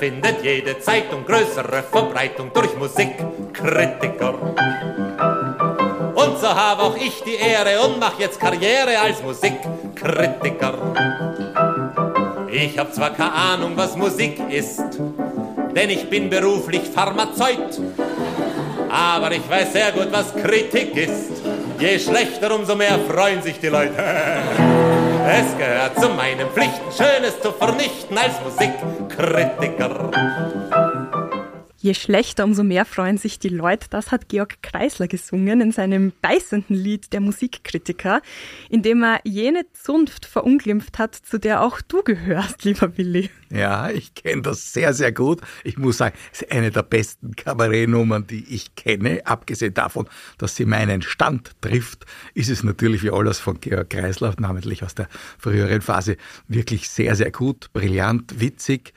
Findet jede Zeitung größere Verbreitung durch Musikkritiker. Und so habe auch ich die Ehre und mach jetzt Karriere als Musikkritiker. Ich hab zwar keine Ahnung, was Musik ist, denn ich bin beruflich Pharmazeut. Aber ich weiß sehr gut, was Kritik ist. Je schlechter, umso mehr freuen sich die Leute. Es gehört zu meinen Pflichten, Schönes zu vernichten als Musikkritiker. retecar. Je schlechter, umso mehr freuen sich die Leute. Das hat Georg Kreisler gesungen in seinem beißenden Lied Der Musikkritiker, in dem er jene Zunft verunglimpft hat, zu der auch du gehörst, lieber Willi. Ja, ich kenne das sehr, sehr gut. Ich muss sagen, es ist eine der besten Kabarettnummern, die ich kenne. Abgesehen davon, dass sie meinen Stand trifft, ist es natürlich wie alles von Georg Kreisler, namentlich aus der früheren Phase, wirklich sehr, sehr gut, brillant, witzig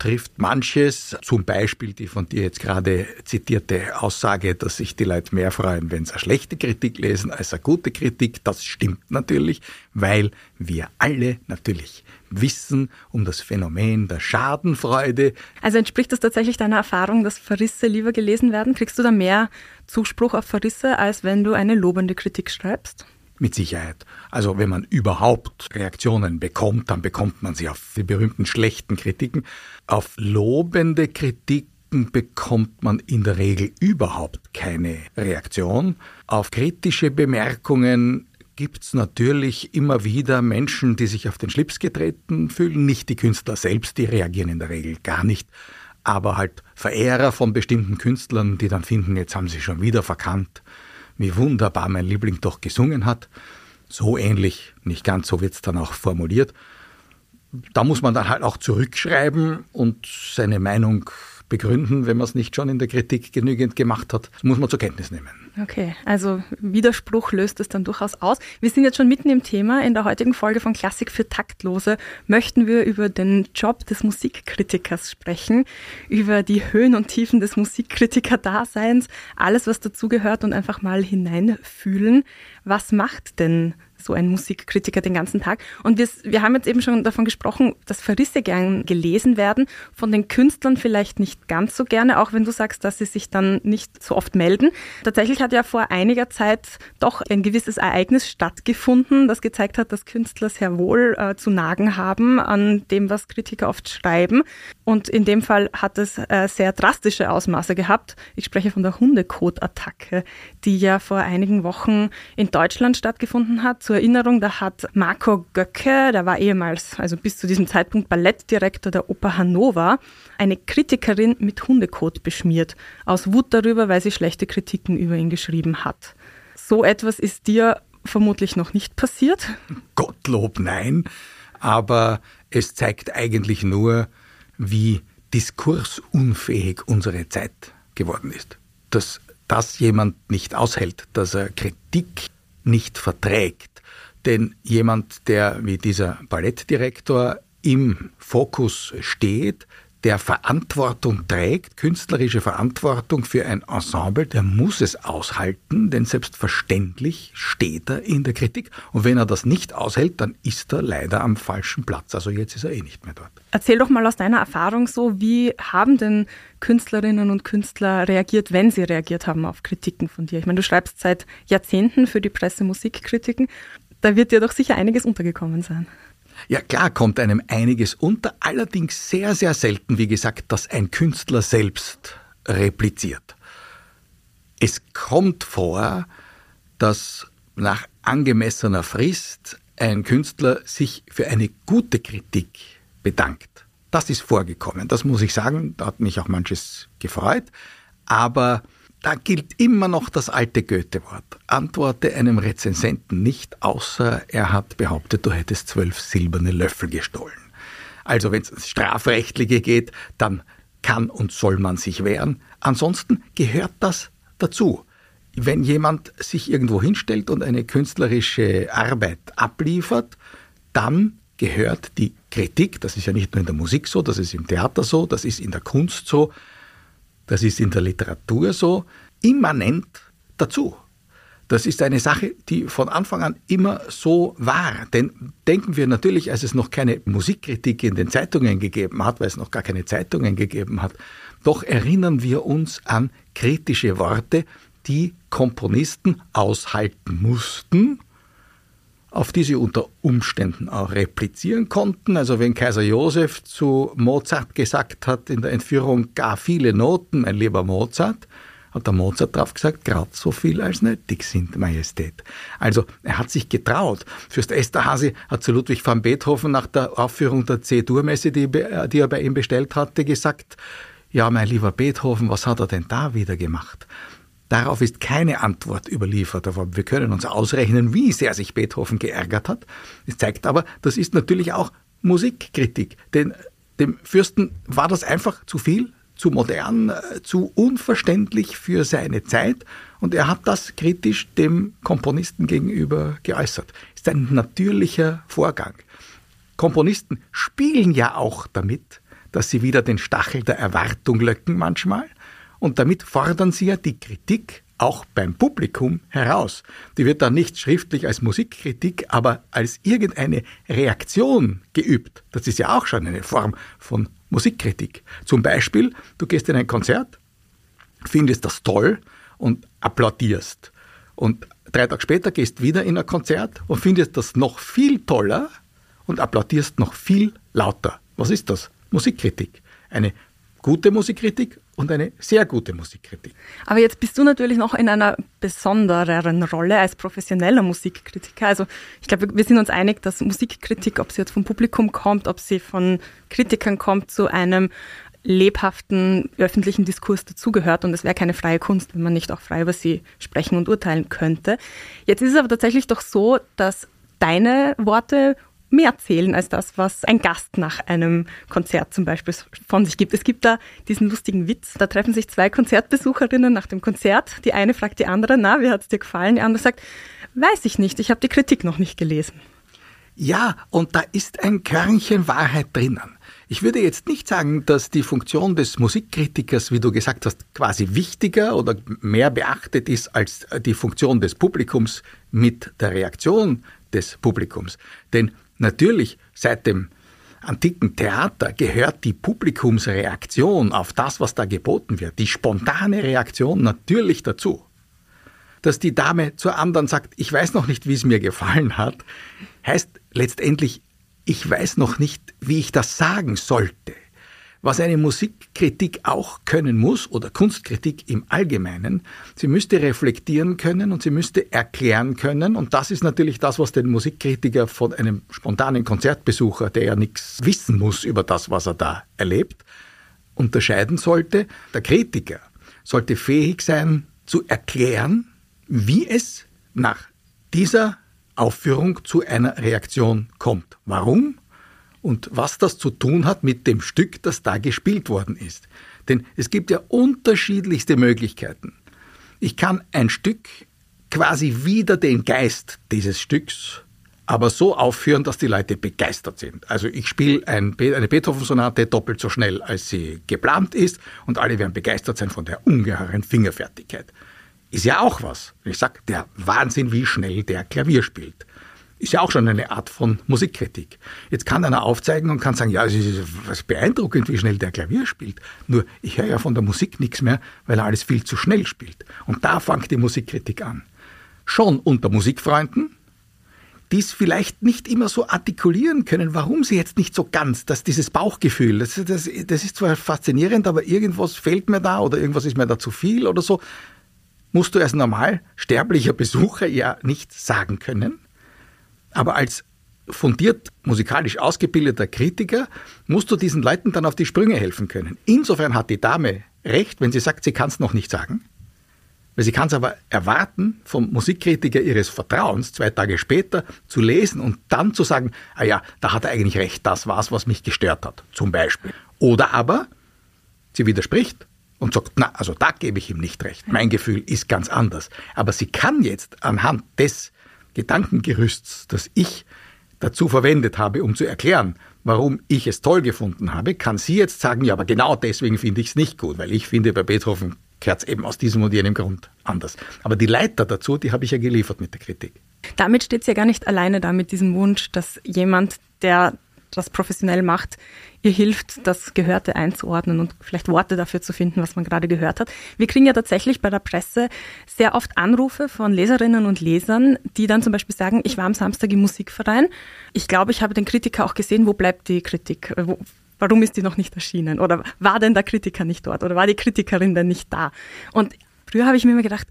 trifft manches, zum Beispiel die von dir jetzt gerade zitierte Aussage, dass sich die Leute mehr freuen, wenn sie eine schlechte Kritik lesen als eine gute Kritik. Das stimmt natürlich, weil wir alle natürlich wissen um das Phänomen der Schadenfreude. Also entspricht das tatsächlich deiner Erfahrung, dass Verrisse lieber gelesen werden? Kriegst du da mehr Zuspruch auf Verrisse, als wenn du eine lobende Kritik schreibst? Mit Sicherheit. Also wenn man überhaupt Reaktionen bekommt, dann bekommt man sie auf die berühmten schlechten Kritiken. Auf lobende Kritiken bekommt man in der Regel überhaupt keine Reaktion. Auf kritische Bemerkungen gibt's natürlich immer wieder Menschen, die sich auf den Schlips getreten fühlen. Nicht die Künstler selbst, die reagieren in der Regel gar nicht. Aber halt Verehrer von bestimmten Künstlern, die dann finden, jetzt haben sie schon wieder verkannt wie wunderbar mein Liebling doch gesungen hat. So ähnlich, nicht ganz so wird es dann auch formuliert. Da muss man dann halt auch zurückschreiben und seine Meinung begründen, wenn man es nicht schon in der Kritik genügend gemacht hat. Das muss man zur Kenntnis nehmen. Okay, also Widerspruch löst es dann durchaus aus. Wir sind jetzt schon mitten im Thema. In der heutigen Folge von Klassik für Taktlose möchten wir über den Job des Musikkritikers sprechen, über die Höhen und Tiefen des Musikkritiker-Daseins, alles, was dazugehört und einfach mal hineinfühlen. Was macht denn so ein Musikkritiker den ganzen Tag. Und wir, wir haben jetzt eben schon davon gesprochen, dass Verrisse gern gelesen werden, von den Künstlern vielleicht nicht ganz so gerne, auch wenn du sagst, dass sie sich dann nicht so oft melden. Tatsächlich hat ja vor einiger Zeit doch ein gewisses Ereignis stattgefunden, das gezeigt hat, dass Künstler sehr wohl äh, zu nagen haben an dem, was Kritiker oft schreiben. Und in dem Fall hat es äh, sehr drastische Ausmaße gehabt. Ich spreche von der Hundekot-Attacke, die ja vor einigen Wochen in Deutschland stattgefunden hat zur Erinnerung, da hat Marco Göcke, der war ehemals, also bis zu diesem Zeitpunkt Ballettdirektor der Oper Hannover, eine Kritikerin mit Hundekot beschmiert, aus Wut darüber, weil sie schlechte Kritiken über ihn geschrieben hat. So etwas ist dir vermutlich noch nicht passiert? Gottlob nein, aber es zeigt eigentlich nur, wie diskursunfähig unsere Zeit geworden ist. Dass das jemand nicht aushält, dass er Kritik nicht verträgt, denn jemand, der wie dieser Ballettdirektor im Fokus steht, der Verantwortung trägt, künstlerische Verantwortung für ein Ensemble, der muss es aushalten, denn selbstverständlich steht er in der Kritik. Und wenn er das nicht aushält, dann ist er leider am falschen Platz. Also jetzt ist er eh nicht mehr dort. Erzähl doch mal aus deiner Erfahrung so, wie haben denn Künstlerinnen und Künstler reagiert, wenn sie reagiert haben auf Kritiken von dir? Ich meine, du schreibst seit Jahrzehnten für die Presse Musikkritiken. Da wird dir doch sicher einiges untergekommen sein. Ja klar kommt einem einiges unter, allerdings sehr, sehr selten, wie gesagt, dass ein Künstler selbst repliziert. Es kommt vor, dass nach angemessener Frist ein Künstler sich für eine gute Kritik bedankt. Das ist vorgekommen, das muss ich sagen, da hat mich auch manches gefreut, aber da gilt immer noch das alte Goethe-Wort. Antworte einem Rezensenten nicht, außer er hat behauptet, du hättest zwölf silberne Löffel gestohlen. Also wenn es ins Strafrechtliche geht, dann kann und soll man sich wehren. Ansonsten gehört das dazu. Wenn jemand sich irgendwo hinstellt und eine künstlerische Arbeit abliefert, dann gehört die Kritik, das ist ja nicht nur in der Musik so, das ist im Theater so, das ist in der Kunst so, das ist in der Literatur so, immanent dazu. Das ist eine Sache, die von Anfang an immer so war. Denn denken wir natürlich, als es noch keine Musikkritik in den Zeitungen gegeben hat, weil es noch gar keine Zeitungen gegeben hat, doch erinnern wir uns an kritische Worte, die Komponisten aushalten mussten, auf die sie unter Umständen auch replizieren konnten. Also wenn Kaiser Josef zu Mozart gesagt hat in der Entführung gar viele Noten, mein lieber Mozart, hat der Mozart drauf gesagt, gerade so viel als nötig sind, Majestät. Also er hat sich getraut. Fürst Esterhazy hat zu Ludwig van Beethoven nach der Aufführung der C-Dur-Messe, die, die er bei ihm bestellt hatte, gesagt, ja, mein lieber Beethoven, was hat er denn da wieder gemacht? Darauf ist keine Antwort überliefert, aber wir können uns ausrechnen, wie sehr sich Beethoven geärgert hat. Es zeigt aber, das ist natürlich auch Musikkritik, denn dem Fürsten war das einfach zu viel, zu modern, äh, zu unverständlich für seine Zeit und er hat das kritisch dem Komponisten gegenüber geäußert. Ist ein natürlicher Vorgang. Komponisten spielen ja auch damit, dass sie wieder den Stachel der Erwartung löcken manchmal und damit fordern sie ja die Kritik auch beim Publikum heraus. Die wird dann nicht schriftlich als Musikkritik, aber als irgendeine Reaktion geübt. Das ist ja auch schon eine Form von Musikkritik. Zum Beispiel, du gehst in ein Konzert, findest das toll und applaudierst. Und drei Tage später gehst wieder in ein Konzert und findest das noch viel toller und applaudierst noch viel lauter. Was ist das? Musikkritik. Eine gute Musikkritik und eine sehr gute Musikkritik. Aber jetzt bist du natürlich noch in einer besondereren Rolle als professioneller Musikkritiker. Also ich glaube, wir sind uns einig, dass Musikkritik, ob sie jetzt vom Publikum kommt, ob sie von Kritikern kommt, zu einem lebhaften öffentlichen Diskurs dazugehört und es wäre keine freie Kunst, wenn man nicht auch frei über sie sprechen und urteilen könnte. Jetzt ist es aber tatsächlich doch so, dass deine Worte mehr zählen als das, was ein Gast nach einem Konzert zum Beispiel von sich gibt. Es gibt da diesen lustigen Witz, da treffen sich zwei Konzertbesucherinnen nach dem Konzert. Die eine fragt die andere, na, wie hat es dir gefallen? Die andere sagt, weiß ich nicht, ich habe die Kritik noch nicht gelesen. Ja, und da ist ein Körnchen Wahrheit drinnen. Ich würde jetzt nicht sagen, dass die Funktion des Musikkritikers, wie du gesagt hast, quasi wichtiger oder mehr beachtet ist als die Funktion des Publikums mit der Reaktion des Publikums. Denn Natürlich, seit dem antiken Theater gehört die Publikumsreaktion auf das, was da geboten wird, die spontane Reaktion natürlich dazu. Dass die Dame zur anderen sagt, ich weiß noch nicht, wie es mir gefallen hat, heißt letztendlich, ich weiß noch nicht, wie ich das sagen sollte. Was eine Musikkritik auch können muss, oder Kunstkritik im Allgemeinen, sie müsste reflektieren können und sie müsste erklären können. Und das ist natürlich das, was den Musikkritiker von einem spontanen Konzertbesucher, der ja nichts wissen muss über das, was er da erlebt, unterscheiden sollte. Der Kritiker sollte fähig sein zu erklären, wie es nach dieser Aufführung zu einer Reaktion kommt. Warum? Und was das zu tun hat mit dem Stück, das da gespielt worden ist. Denn es gibt ja unterschiedlichste Möglichkeiten. Ich kann ein Stück quasi wieder den Geist dieses Stücks aber so aufführen, dass die Leute begeistert sind. Also ich spiele ein, eine Beethoven-Sonate doppelt so schnell, als sie geplant ist und alle werden begeistert sein von der ungeheuren Fingerfertigkeit. Ist ja auch was. Ich sage, der Wahnsinn, wie schnell der Klavier spielt. Ist ja auch schon eine Art von Musikkritik. Jetzt kann einer aufzeigen und kann sagen, ja, es ist beeindruckend, wie schnell der Klavier spielt. Nur ich höre ja von der Musik nichts mehr, weil er alles viel zu schnell spielt. Und da fängt die Musikkritik an. Schon unter Musikfreunden, die es vielleicht nicht immer so artikulieren können, warum sie jetzt nicht so ganz, dass dieses Bauchgefühl, das, das, das ist zwar faszinierend, aber irgendwas fehlt mir da oder irgendwas ist mir da zu viel oder so, musst du als normal sterblicher Besucher ja nicht sagen können. Aber als fundiert musikalisch ausgebildeter Kritiker musst du diesen Leuten dann auf die Sprünge helfen können. Insofern hat die Dame recht, wenn sie sagt, sie kann es noch nicht sagen. Weil sie kann es aber erwarten, vom Musikkritiker ihres Vertrauens zwei Tage später zu lesen und dann zu sagen, ah ja, da hat er eigentlich recht, das war's, was mich gestört hat, zum Beispiel. Oder aber, sie widerspricht und sagt, na, also da gebe ich ihm nicht recht. Mein Gefühl ist ganz anders. Aber sie kann jetzt anhand des Gedankengerüsts, das ich dazu verwendet habe, um zu erklären, warum ich es toll gefunden habe, kann sie jetzt sagen, ja, aber genau deswegen finde ich es nicht gut, weil ich finde, bei Beethoven kehrt es eben aus diesem und jenem Grund anders. Aber die Leiter dazu, die habe ich ja geliefert mit der Kritik. Damit steht sie ja gar nicht alleine da mit diesem Wunsch, dass jemand, der das professionell macht, ihr hilft, das Gehörte einzuordnen und vielleicht Worte dafür zu finden, was man gerade gehört hat. Wir kriegen ja tatsächlich bei der Presse sehr oft Anrufe von Leserinnen und Lesern, die dann zum Beispiel sagen, ich war am Samstag im Musikverein. Ich glaube, ich habe den Kritiker auch gesehen. Wo bleibt die Kritik? Wo, warum ist die noch nicht erschienen? Oder war denn der Kritiker nicht dort? Oder war die Kritikerin denn nicht da? Und früher habe ich mir immer gedacht,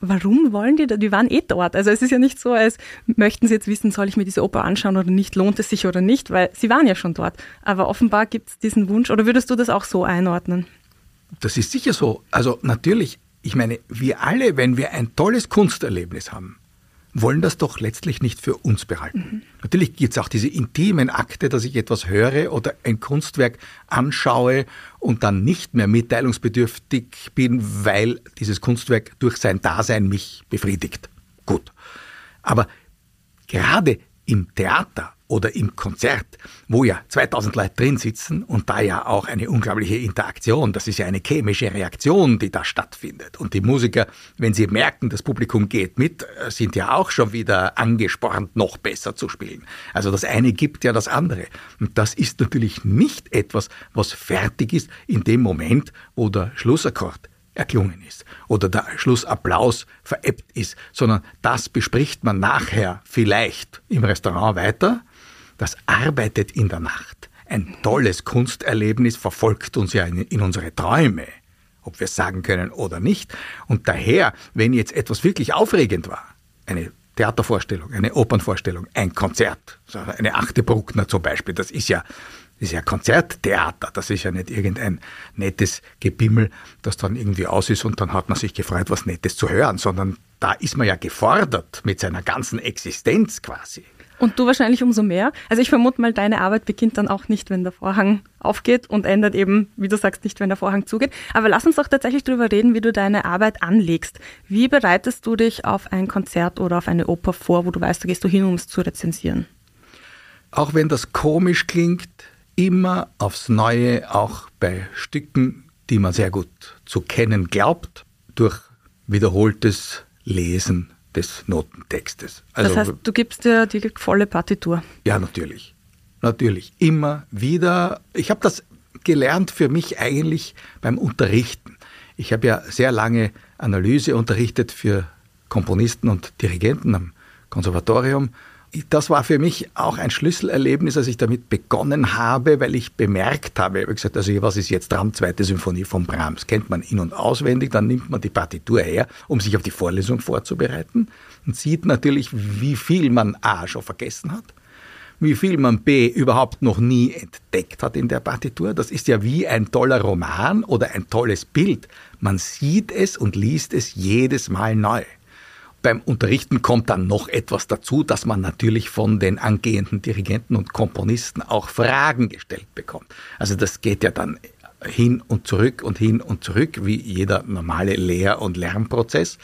warum wollen die da? Die waren eh dort. Also es ist ja nicht so, als möchten sie jetzt wissen, soll ich mir diese Oper anschauen oder nicht, lohnt es sich oder nicht, weil sie waren ja schon dort. Aber offenbar gibt es diesen Wunsch, oder würdest du das auch so einordnen? Das ist sicher so. Also natürlich, ich meine, wir alle, wenn wir ein tolles Kunsterlebnis haben, wollen das doch letztlich nicht für uns behalten. Mhm. Natürlich gibt es auch diese intimen Akte, dass ich etwas höre oder ein Kunstwerk anschaue und dann nicht mehr mitteilungsbedürftig bin, weil dieses Kunstwerk durch sein Dasein mich befriedigt. Gut. Aber gerade im Theater oder im Konzert, wo ja 2000 Leute drin sitzen und da ja auch eine unglaubliche Interaktion, das ist ja eine chemische Reaktion, die da stattfindet. Und die Musiker, wenn sie merken, das Publikum geht mit, äh, sind ja auch schon wieder angespornt, noch besser zu spielen. Also das eine gibt ja das andere. Und das ist natürlich nicht etwas, was fertig ist in dem Moment, wo der Schlussakkord erklungen ist oder der Schlussapplaus veräppt ist, sondern das bespricht man nachher vielleicht im Restaurant weiter das arbeitet in der Nacht. Ein tolles Kunsterlebnis verfolgt uns ja in, in unsere Träume, ob wir es sagen können oder nicht. Und daher, wenn jetzt etwas wirklich aufregend war, eine Theatervorstellung, eine Opernvorstellung, ein Konzert, eine achte Bruckner zum Beispiel, das ist ja, ist ja Konzerttheater, das ist ja nicht irgendein nettes Gebimmel, das dann irgendwie aus ist und dann hat man sich gefreut, was Nettes zu hören, sondern da ist man ja gefordert mit seiner ganzen Existenz quasi. Und du wahrscheinlich umso mehr. Also ich vermute mal, deine Arbeit beginnt dann auch nicht, wenn der Vorhang aufgeht und endet eben, wie du sagst, nicht, wenn der Vorhang zugeht. Aber lass uns doch tatsächlich darüber reden, wie du deine Arbeit anlegst. Wie bereitest du dich auf ein Konzert oder auf eine Oper vor, wo du weißt, da gehst du hin, um es zu rezensieren? Auch wenn das komisch klingt, immer aufs Neue, auch bei Stücken, die man sehr gut zu kennen glaubt, durch wiederholtes Lesen des Notentextes. Also, das heißt, du gibst dir die volle Partitur. Ja, natürlich. Natürlich. Immer wieder. Ich habe das gelernt für mich eigentlich beim Unterrichten. Ich habe ja sehr lange Analyse unterrichtet für Komponisten und Dirigenten am Konservatorium das war für mich auch ein Schlüsselerlebnis, als ich damit begonnen habe, weil ich bemerkt habe, ich habe gesagt, also was ist jetzt dran? Zweite Symphonie von Brahms. Kennt man in- und auswendig, dann nimmt man die Partitur her, um sich auf die Vorlesung vorzubereiten und sieht natürlich, wie viel man A schon vergessen hat, wie viel man B überhaupt noch nie entdeckt hat in der Partitur. Das ist ja wie ein toller Roman oder ein tolles Bild. Man sieht es und liest es jedes Mal neu. Beim Unterrichten kommt dann noch etwas dazu, dass man natürlich von den angehenden Dirigenten und Komponisten auch Fragen gestellt bekommt. Also das geht ja dann hin und zurück und hin und zurück, wie jeder normale Lehr- und Lernprozess.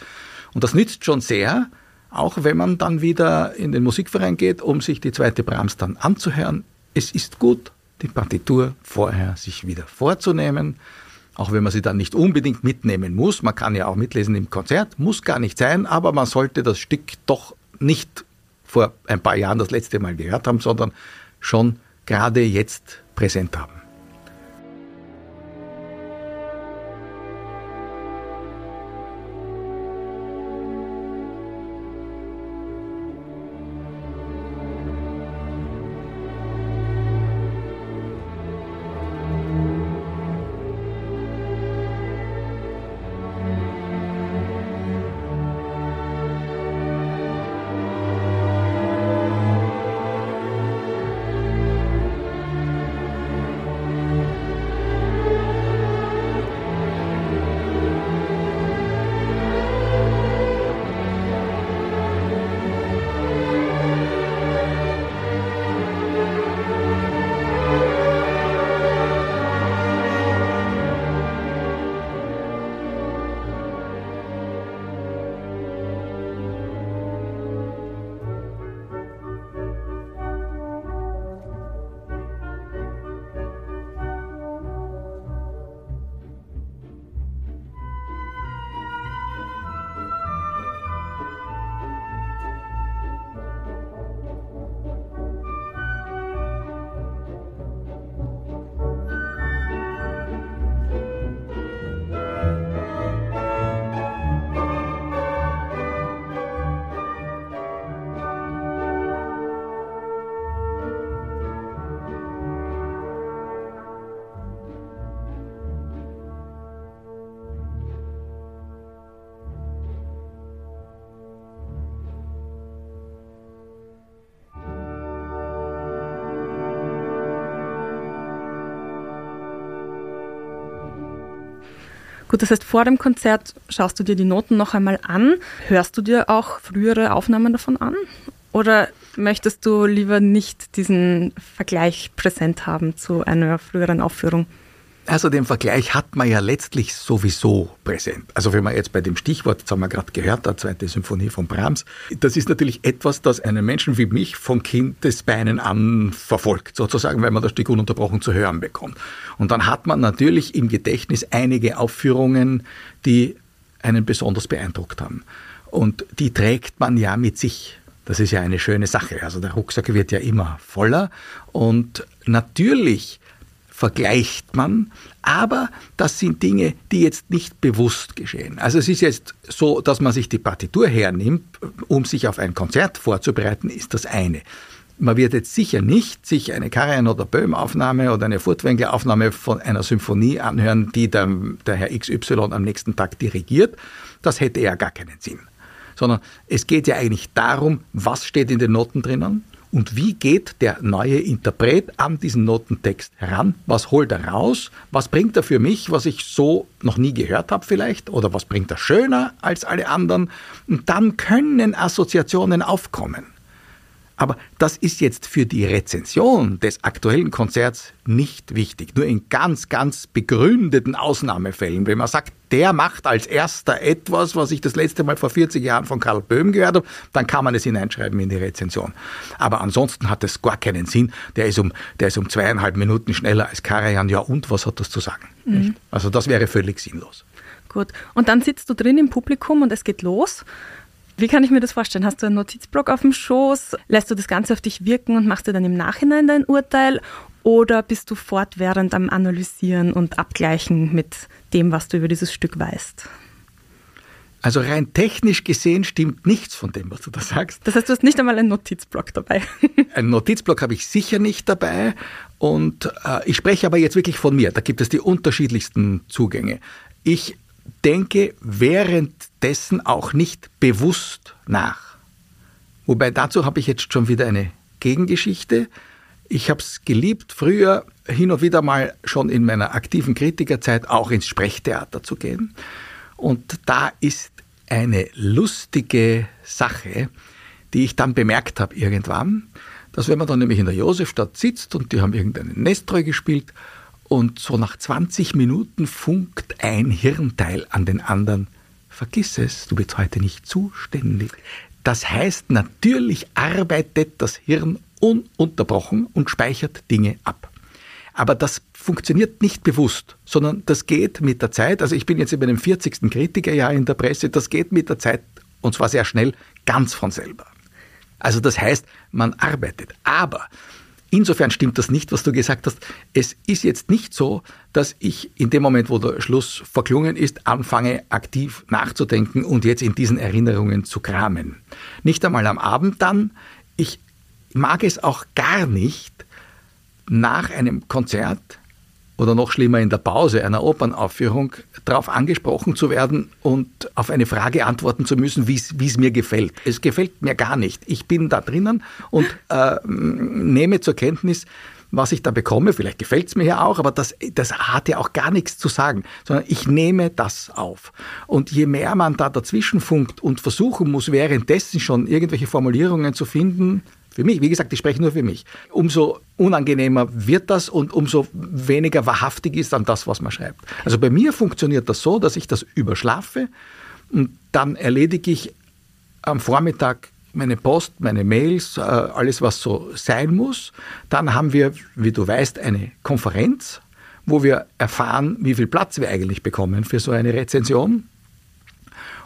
Und das nützt schon sehr, auch wenn man dann wieder in den Musikverein geht, um sich die zweite Brahms dann anzuhören. Es ist gut, die Partitur vorher sich wieder vorzunehmen auch wenn man sie dann nicht unbedingt mitnehmen muss. Man kann ja auch mitlesen im Konzert, muss gar nicht sein, aber man sollte das Stück doch nicht vor ein paar Jahren das letzte Mal gehört haben, sondern schon gerade jetzt präsent haben. Gut, das heißt, vor dem Konzert schaust du dir die Noten noch einmal an. Hörst du dir auch frühere Aufnahmen davon an? Oder möchtest du lieber nicht diesen Vergleich präsent haben zu einer früheren Aufführung? Also den Vergleich hat man ja letztlich sowieso präsent. Also wenn man jetzt bei dem Stichwort, das haben wir gerade gehört, der zweite Symphonie von Brahms, das ist natürlich etwas, das einen Menschen wie mich von Kindesbeinen an verfolgt, sozusagen, weil man das Stück ununterbrochen zu hören bekommt. Und dann hat man natürlich im Gedächtnis einige Aufführungen, die einen besonders beeindruckt haben. Und die trägt man ja mit sich. Das ist ja eine schöne Sache. Also der Rucksack wird ja immer voller und natürlich vergleicht man, aber das sind Dinge, die jetzt nicht bewusst geschehen. Also es ist jetzt so, dass man sich die Partitur hernimmt, um sich auf ein Konzert vorzubereiten, ist das eine. Man wird jetzt sicher nicht sich eine Karajan- oder Böhm-Aufnahme oder eine Furtwängler-Aufnahme von einer Symphonie anhören, die der, der Herr XY am nächsten Tag dirigiert. Das hätte ja gar keinen Sinn. Sondern es geht ja eigentlich darum, was steht in den Noten drinnen, und wie geht der neue Interpret an diesen Notentext heran? Was holt er raus? Was bringt er für mich, was ich so noch nie gehört habe vielleicht? Oder was bringt er schöner als alle anderen? Und dann können Assoziationen aufkommen. Aber das ist jetzt für die Rezension des aktuellen Konzerts nicht wichtig. Nur in ganz, ganz begründeten Ausnahmefällen. Wenn man sagt, der macht als erster etwas, was ich das letzte Mal vor 40 Jahren von Karl Böhm gehört habe, dann kann man es hineinschreiben in die Rezension. Aber ansonsten hat es gar keinen Sinn. Der ist um, der ist um zweieinhalb Minuten schneller als Karajan. Ja, und was hat das zu sagen? Mhm. Also das wäre völlig sinnlos. Gut. Und dann sitzt du drin im Publikum und es geht los. Wie kann ich mir das vorstellen? Hast du einen Notizblock auf dem Schoß? Lässt du das Ganze auf dich wirken und machst du dann im Nachhinein dein Urteil? Oder bist du fortwährend am Analysieren und Abgleichen mit dem, was du über dieses Stück weißt? Also rein technisch gesehen stimmt nichts von dem, was du da sagst. Das heißt, du hast nicht einmal einen Notizblock dabei. einen Notizblock habe ich sicher nicht dabei. Und äh, ich spreche aber jetzt wirklich von mir. Da gibt es die unterschiedlichsten Zugänge. Ich denke währenddessen auch nicht bewusst nach. Wobei dazu habe ich jetzt schon wieder eine Gegengeschichte. Ich habe es geliebt, früher hin und wieder mal schon in meiner aktiven Kritikerzeit auch ins Sprechtheater zu gehen. Und da ist eine lustige Sache, die ich dann bemerkt habe irgendwann, dass wenn man dann nämlich in der Josefstadt sitzt und die haben irgendeinen Nestreu gespielt und so nach 20 Minuten funkt ein Hirnteil an den anderen. Vergiss es, du bist heute nicht zuständig. Das heißt, natürlich arbeitet das Hirn ununterbrochen und speichert Dinge ab. Aber das funktioniert nicht bewusst, sondern das geht mit der Zeit. Also ich bin jetzt über dem 40. Kritikerjahr in der Presse, das geht mit der Zeit, und zwar sehr schnell, ganz von selber. Also das heißt, man arbeitet. Aber Insofern stimmt das nicht, was du gesagt hast. Es ist jetzt nicht so, dass ich in dem Moment, wo der Schluss verklungen ist, anfange aktiv nachzudenken und jetzt in diesen Erinnerungen zu kramen. Nicht einmal am Abend dann. Ich mag es auch gar nicht, nach einem Konzert oder noch schlimmer in der Pause einer Opernaufführung darauf angesprochen zu werden und auf eine Frage antworten zu müssen, wie es mir gefällt. Es gefällt mir gar nicht. Ich bin da drinnen und äh, nehme zur Kenntnis, was ich da bekomme. Vielleicht gefällt es mir ja auch, aber das, das hat ja auch gar nichts zu sagen, sondern ich nehme das auf. Und je mehr man da dazwischen funkt und versuchen muss, währenddessen schon irgendwelche Formulierungen zu finden, für mich, wie gesagt, ich spreche nur für mich. Umso unangenehmer wird das und umso weniger wahrhaftig ist dann das, was man schreibt. Also bei mir funktioniert das so, dass ich das überschlafe und dann erledige ich am Vormittag meine Post, meine Mails, äh, alles, was so sein muss. Dann haben wir, wie du weißt, eine Konferenz, wo wir erfahren, wie viel Platz wir eigentlich bekommen für so eine Rezension.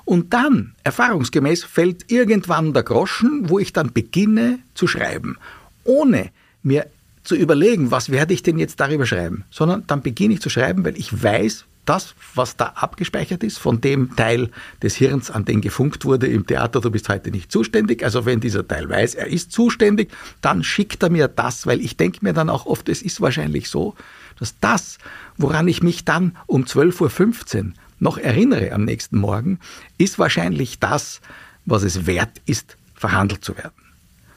Und dann, erfahrungsgemäß, fällt irgendwann der Groschen, wo ich dann beginne zu schreiben, ohne mir zu überlegen, was werde ich denn jetzt darüber schreiben, sondern dann beginne ich zu schreiben, weil ich weiß, das, was da abgespeichert ist, von dem Teil des Hirns, an den gefunkt wurde im Theater, du bist heute nicht zuständig. Also wenn dieser Teil weiß, er ist zuständig, dann schickt er mir das, weil ich denke mir dann auch oft, es ist wahrscheinlich so, dass das, woran ich mich dann um 12.15 Uhr noch erinnere am nächsten Morgen, ist wahrscheinlich das, was es wert ist, verhandelt zu werden.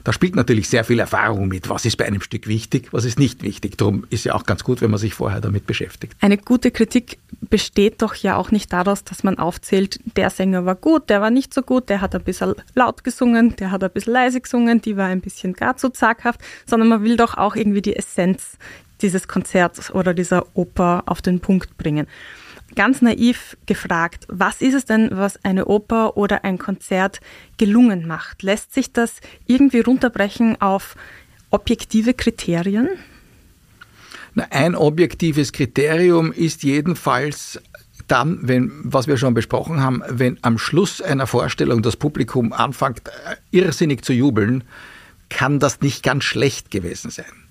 Da spielt natürlich sehr viel Erfahrung mit. Was ist bei einem Stück wichtig, was ist nicht wichtig. Darum ist ja auch ganz gut, wenn man sich vorher damit beschäftigt. Eine gute Kritik besteht doch ja auch nicht daraus, dass man aufzählt, der Sänger war gut, der war nicht so gut, der hat ein bisschen laut gesungen, der hat ein bisschen leise gesungen, die war ein bisschen gar zu zaghaft, sondern man will doch auch irgendwie die Essenz dieses Konzerts oder dieser Oper auf den Punkt bringen ganz naiv gefragt, was ist es denn, was eine Oper oder ein Konzert gelungen macht? Lässt sich das irgendwie runterbrechen auf objektive Kriterien? Ein objektives Kriterium ist jedenfalls dann, wenn, was wir schon besprochen haben, wenn am Schluss einer Vorstellung das Publikum anfängt, äh, irrsinnig zu jubeln, kann das nicht ganz schlecht gewesen sein.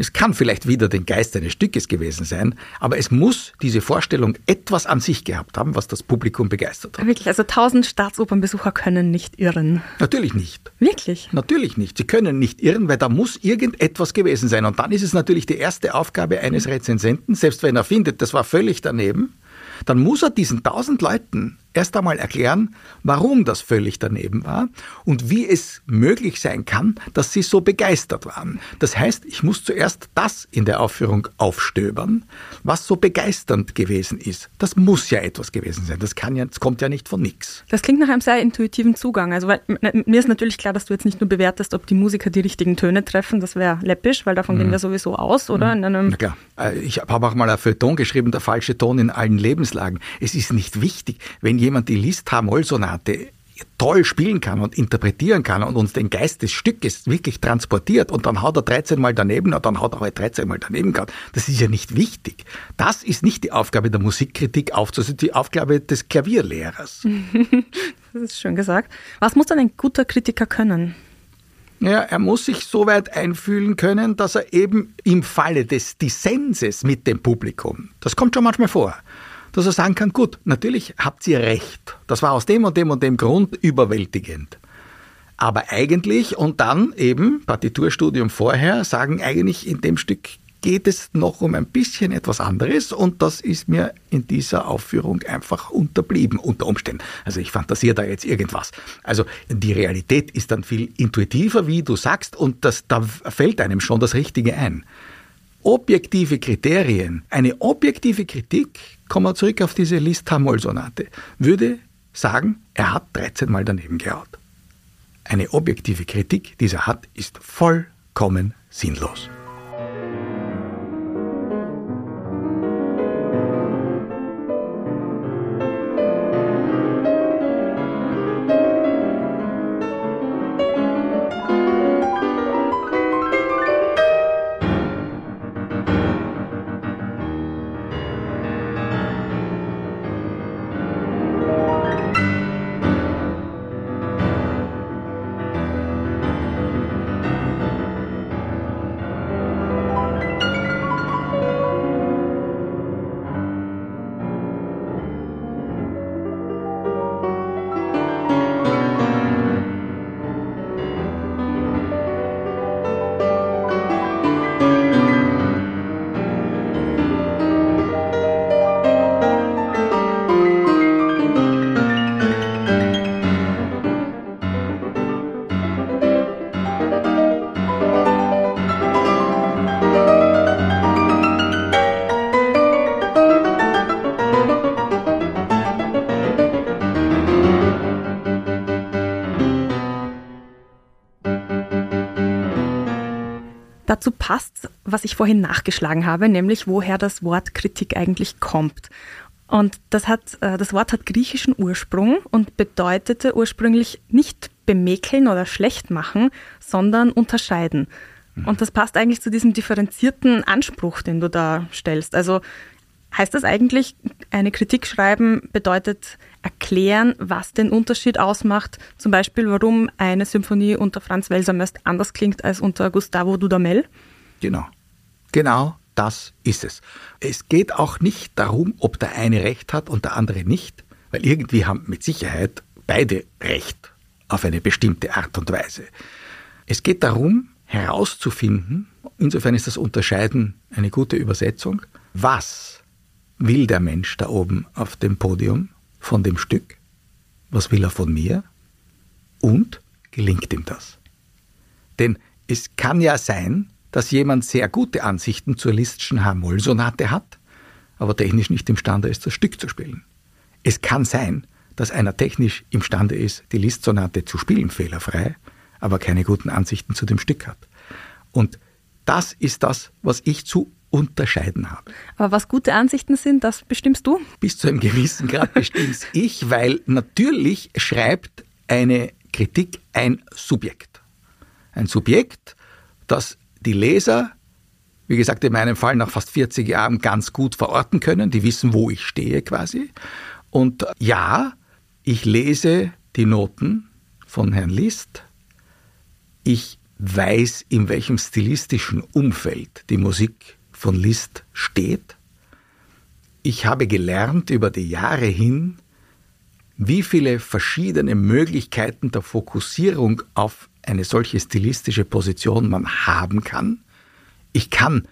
Es kann vielleicht wieder den Geist eines Stückes gewesen sein, aber es muss diese Vorstellung etwas an sich gehabt haben, was das Publikum begeistert hat. Wirklich, also tausend Staatsopernbesucher können nicht irren. Natürlich nicht. Wirklich? Natürlich nicht. Sie können nicht irren, weil da muss irgendetwas gewesen sein. Und dann ist es natürlich die erste Aufgabe eines Rezensenten, selbst wenn er findet, das war völlig daneben, dann muss er diesen tausend Leuten erst einmal erklären, warum das völlig daneben war und wie es möglich sein kann, dass sie so begeistert waren. Das heißt, ich muss zuerst das in der Aufführung aufstöbern, was so begeisternd gewesen ist. Das muss ja etwas gewesen sein. Das kann ja, das kommt ja nicht von nichts. Das klingt nach einem sehr intuitiven Zugang. Also weil, mir ist natürlich klar, dass du jetzt nicht nur bewertest, ob die Musiker die richtigen Töne treffen. Das wäre läppisch, weil davon mhm. gehen wir sowieso aus, oder? Mhm. Na klar. Äh, ich habe auch mal ein Feuilleton geschrieben, der falsche Ton in allen Lebenslagen. Es ist nicht wichtig, wenn jemand die Liszt H-Moll-Sonate toll spielen kann und interpretieren kann und uns den Geist des Stückes wirklich transportiert und dann haut er 13 Mal daneben und dann haut er halt 13 Mal daneben gehabt. Das ist ja nicht wichtig. Das ist nicht die Aufgabe der Musikkritik aufzusetzen, die Aufgabe des Klavierlehrers. das ist schön gesagt. Was muss dann ein guter Kritiker können? Ja, er muss sich so weit einfühlen können, dass er eben im Falle des Dissenses mit dem Publikum, das kommt schon manchmal vor, dass er sagen kann, gut, natürlich habt ihr recht. Das war aus dem und dem und dem Grund überwältigend. Aber eigentlich, und dann eben, Partiturstudium vorher, sagen eigentlich in dem Stück geht es noch um ein bisschen etwas anderes und das ist mir in dieser Aufführung einfach unterblieben unter Umständen. Also ich fantasiere da jetzt irgendwas. Also die Realität ist dann viel intuitiver, wie du sagst, und das, da fällt einem schon das Richtige ein objektive Kriterien, eine objektive Kritik, kommen wir zurück auf diese Liszt-Hamoll-Sonate, würde sagen, er hat 13 Mal daneben gehaut. Eine objektive Kritik, die er hat, ist vollkommen sinnlos. Passt, was ich vorhin nachgeschlagen habe, nämlich woher das Wort Kritik eigentlich kommt. Und das, hat, äh, das Wort hat griechischen Ursprung und bedeutete ursprünglich nicht bemäkeln oder schlecht machen, sondern unterscheiden. Mhm. Und das passt eigentlich zu diesem differenzierten Anspruch, den du da stellst. Also heißt das eigentlich, eine Kritik schreiben bedeutet erklären, was den Unterschied ausmacht. Zum Beispiel, warum eine Symphonie unter Franz Welser anders klingt als unter Gustavo Dudamel. Genau. Genau das ist es. Es geht auch nicht darum, ob der eine Recht hat und der andere nicht, weil irgendwie haben mit Sicherheit beide Recht auf eine bestimmte Art und Weise. Es geht darum, herauszufinden, insofern ist das Unterscheiden eine gute Übersetzung, was will der Mensch da oben auf dem Podium von dem Stück? Was will er von mir? Und gelingt ihm das? Denn es kann ja sein, dass jemand sehr gute Ansichten zur Liszt'schen H-Moll-Sonate hat, aber technisch nicht imstande ist, das Stück zu spielen. Es kann sein, dass einer technisch imstande ist, die Liszt-Sonate zu spielen, fehlerfrei, aber keine guten Ansichten zu dem Stück hat. Und das ist das, was ich zu unterscheiden habe. Aber was gute Ansichten sind, das bestimmst du? Bis zu einem gewissen Grad bestimm's ich, weil natürlich schreibt eine Kritik ein Subjekt. Ein Subjekt, das die Leser, wie gesagt, in meinem Fall nach fast 40 Jahren ganz gut verorten können. Die wissen, wo ich stehe quasi. Und ja, ich lese die Noten von Herrn Liszt. Ich weiß, in welchem stilistischen Umfeld die Musik von Liszt steht. Ich habe gelernt über die Jahre hin, wie viele verschiedene Möglichkeiten der Fokussierung auf eine solche stilistische Position man haben kann. Ich kann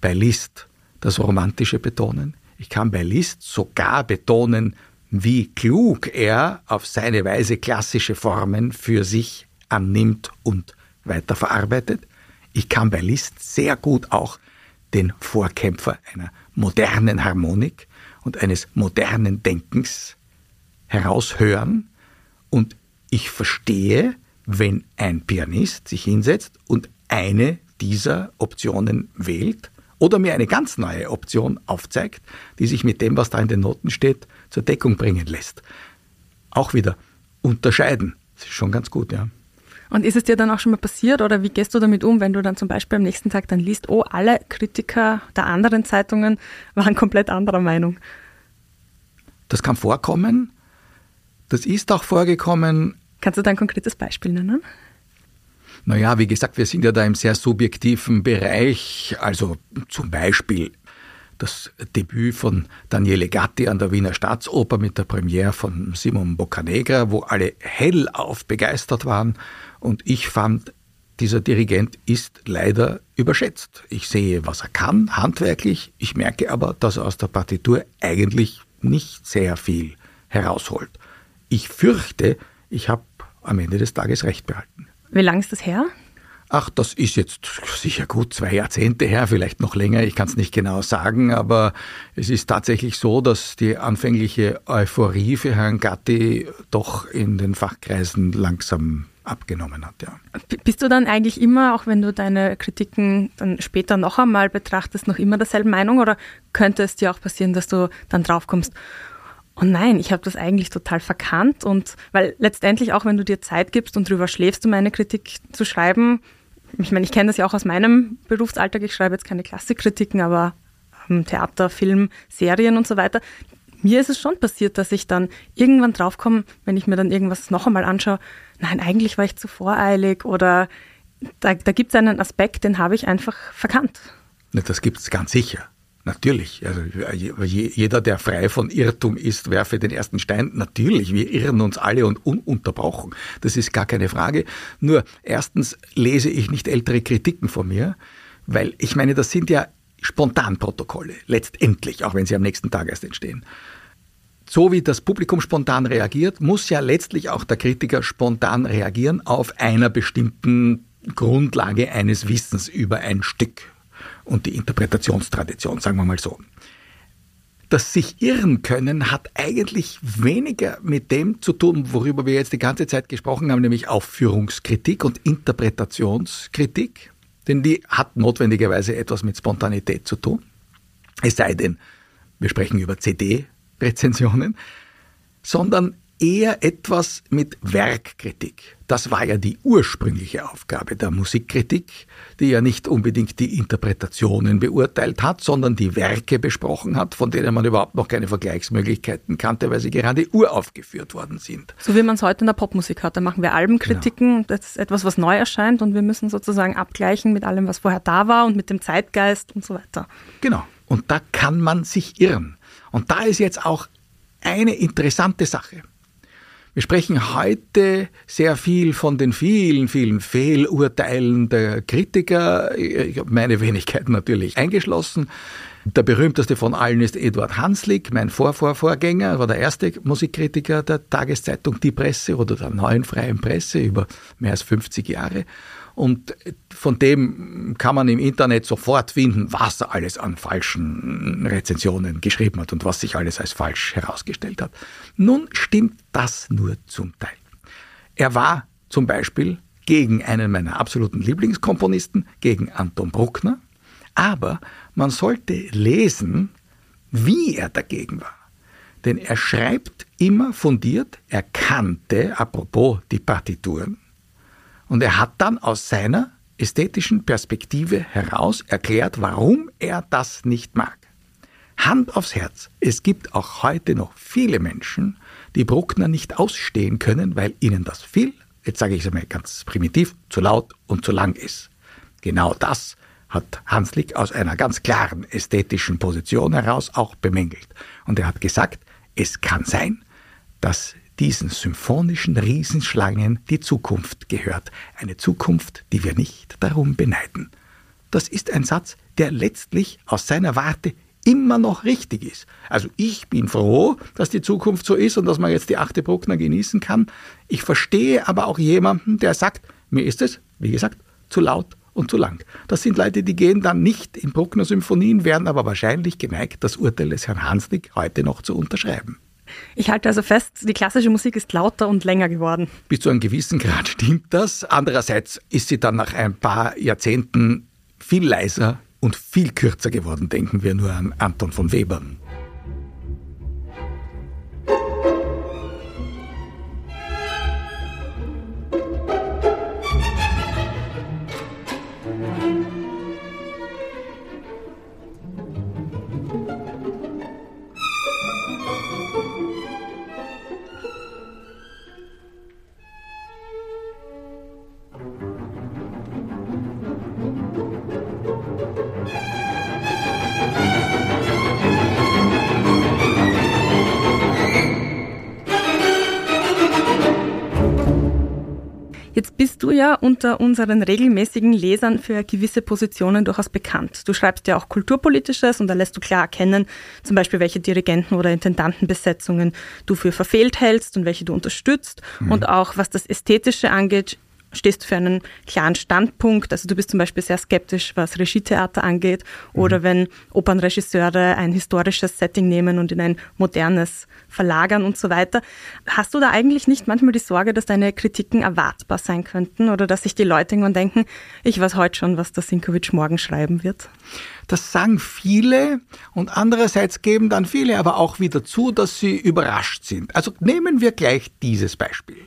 bei Liszt das Romantische betonen. Ich kann bei Liszt sogar betonen, wie klug er auf seine Weise klassische Formen für sich annimmt und weiterverarbeitet. Ich kann bei Liszt sehr gut auch den Vorkämpfer einer modernen Harmonik und eines modernen Denkens heraushören und ich verstehe, wenn ein Pianist sich hinsetzt und eine dieser Optionen wählt oder mir eine ganz neue Option aufzeigt, die sich mit dem, was da in den Noten steht, zur Deckung bringen lässt. Auch wieder unterscheiden. Das ist schon ganz gut, ja. Und ist es dir dann auch schon mal passiert oder wie gehst du damit um, wenn du dann zum Beispiel am nächsten Tag dann liest, oh, alle Kritiker der anderen Zeitungen waren komplett anderer Meinung? Das kann vorkommen. Das ist auch vorgekommen. Kannst du da ein konkretes Beispiel nennen? Naja, wie gesagt, wir sind ja da im sehr subjektiven Bereich. Also zum Beispiel das Debüt von Daniele Gatti an der Wiener Staatsoper mit der Premiere von Simon Boccanegra, wo alle hellauf begeistert waren. Und ich fand, dieser Dirigent ist leider überschätzt. Ich sehe, was er kann, handwerklich. Ich merke aber, dass er aus der Partitur eigentlich nicht sehr viel herausholt. Ich fürchte, ich habe am Ende des Tages recht behalten. Wie lang ist das her? Ach, das ist jetzt sicher gut zwei Jahrzehnte her, vielleicht noch länger, ich kann es nicht genau sagen, aber es ist tatsächlich so, dass die anfängliche Euphorie für Herrn Gatti doch in den Fachkreisen langsam abgenommen hat, ja. Bist du dann eigentlich immer, auch wenn du deine Kritiken dann später noch einmal betrachtest, noch immer derselben Meinung oder könnte es dir auch passieren, dass du dann draufkommst, oh nein, ich habe das eigentlich total verkannt und weil letztendlich auch wenn du dir Zeit gibst und drüber schläfst, um eine Kritik zu schreiben, ich meine, ich kenne das ja auch aus meinem Berufsalltag, ich schreibe jetzt keine Klassikkritiken, aber ähm, Theater, Film, Serien und so weiter. Mir ist es schon passiert, dass ich dann irgendwann draufkomme, wenn ich mir dann irgendwas noch einmal anschaue, nein, eigentlich war ich zu voreilig oder da, da gibt es einen Aspekt, den habe ich einfach verkannt. Das gibt es ganz sicher. Natürlich, also jeder, der frei von Irrtum ist, werfe den ersten Stein. Natürlich, wir irren uns alle und ununterbrochen. Das ist gar keine Frage. Nur erstens lese ich nicht ältere Kritiken von mir, weil ich meine, das sind ja Spontanprotokolle, letztendlich, auch wenn sie am nächsten Tag erst entstehen. So wie das Publikum spontan reagiert, muss ja letztlich auch der Kritiker spontan reagieren auf einer bestimmten Grundlage eines Wissens über ein Stück und die Interpretationstradition, sagen wir mal so. Das sich irren können hat eigentlich weniger mit dem zu tun, worüber wir jetzt die ganze Zeit gesprochen haben, nämlich Aufführungskritik und Interpretationskritik, denn die hat notwendigerweise etwas mit Spontanität zu tun. Es sei denn, wir sprechen über CD-Rezensionen, sondern eher etwas mit Werkkritik. Das war ja die ursprüngliche Aufgabe der Musikkritik, die ja nicht unbedingt die Interpretationen beurteilt hat, sondern die Werke besprochen hat, von denen man überhaupt noch keine Vergleichsmöglichkeiten kannte, weil sie gerade uraufgeführt worden sind. So wie man es heute in der Popmusik hat. Da machen wir Albenkritiken, genau. das ist etwas, was neu erscheint und wir müssen sozusagen abgleichen mit allem, was vorher da war und mit dem Zeitgeist und so weiter. Genau. Und da kann man sich irren. Und da ist jetzt auch eine interessante Sache. Wir sprechen heute sehr viel von den vielen, vielen Fehlurteilen der Kritiker. Ich habe meine Wenigkeit natürlich eingeschlossen. Der berühmteste von allen ist Eduard Hanslick, mein Vorvorvorgänger, war der erste Musikkritiker der Tageszeitung Die Presse oder der neuen freien Presse über mehr als 50 Jahre. Und von dem kann man im Internet sofort finden, was er alles an falschen Rezensionen geschrieben hat und was sich alles als falsch herausgestellt hat. Nun stimmt das nur zum Teil. Er war zum Beispiel gegen einen meiner absoluten Lieblingskomponisten, gegen Anton Bruckner, aber man sollte lesen, wie er dagegen war. Denn er schreibt immer fundiert, er kannte, apropos die Partituren, und er hat dann aus seiner ästhetischen Perspektive heraus erklärt, warum er das nicht mag. Hand aufs Herz, es gibt auch heute noch viele Menschen, die Bruckner nicht ausstehen können, weil ihnen das viel, jetzt sage ich es einmal ganz primitiv, zu laut und zu lang ist. Genau das hat Hanslick aus einer ganz klaren ästhetischen Position heraus auch bemängelt. Und er hat gesagt, es kann sein, dass diesen symphonischen Riesenschlangen die Zukunft gehört. Eine Zukunft, die wir nicht darum beneiden. Das ist ein Satz, der letztlich aus seiner Warte immer noch richtig ist. Also ich bin froh, dass die Zukunft so ist und dass man jetzt die achte Bruckner genießen kann. Ich verstehe aber auch jemanden, der sagt, mir ist es, wie gesagt, zu laut und zu lang. Das sind Leute, die gehen dann nicht in Bruckner Symphonien, werden aber wahrscheinlich geneigt, das Urteil des Herrn Hanslick heute noch zu unterschreiben. Ich halte also fest, die klassische Musik ist lauter und länger geworden. Bis zu einem gewissen Grad stimmt das. Andererseits ist sie dann nach ein paar Jahrzehnten viel leiser und viel kürzer geworden. Denken wir nur an Anton von Webern. Ja unter unseren regelmäßigen Lesern für gewisse Positionen durchaus bekannt. Du schreibst ja auch Kulturpolitisches und da lässt du klar erkennen, zum Beispiel welche Dirigenten- oder Intendantenbesetzungen du für verfehlt hältst und welche du unterstützt. Mhm. Und auch was das Ästhetische angeht, stehst du für einen klaren Standpunkt. Also du bist zum Beispiel sehr skeptisch, was Regietheater angeht oder mhm. wenn Opernregisseure ein historisches Setting nehmen und in ein modernes verlagern und so weiter. Hast du da eigentlich nicht manchmal die Sorge, dass deine Kritiken erwartbar sein könnten oder dass sich die Leute irgendwann denken, ich weiß heute schon, was der Sinkovic morgen schreiben wird? Das sagen viele und andererseits geben dann viele aber auch wieder zu, dass sie überrascht sind. Also nehmen wir gleich dieses Beispiel.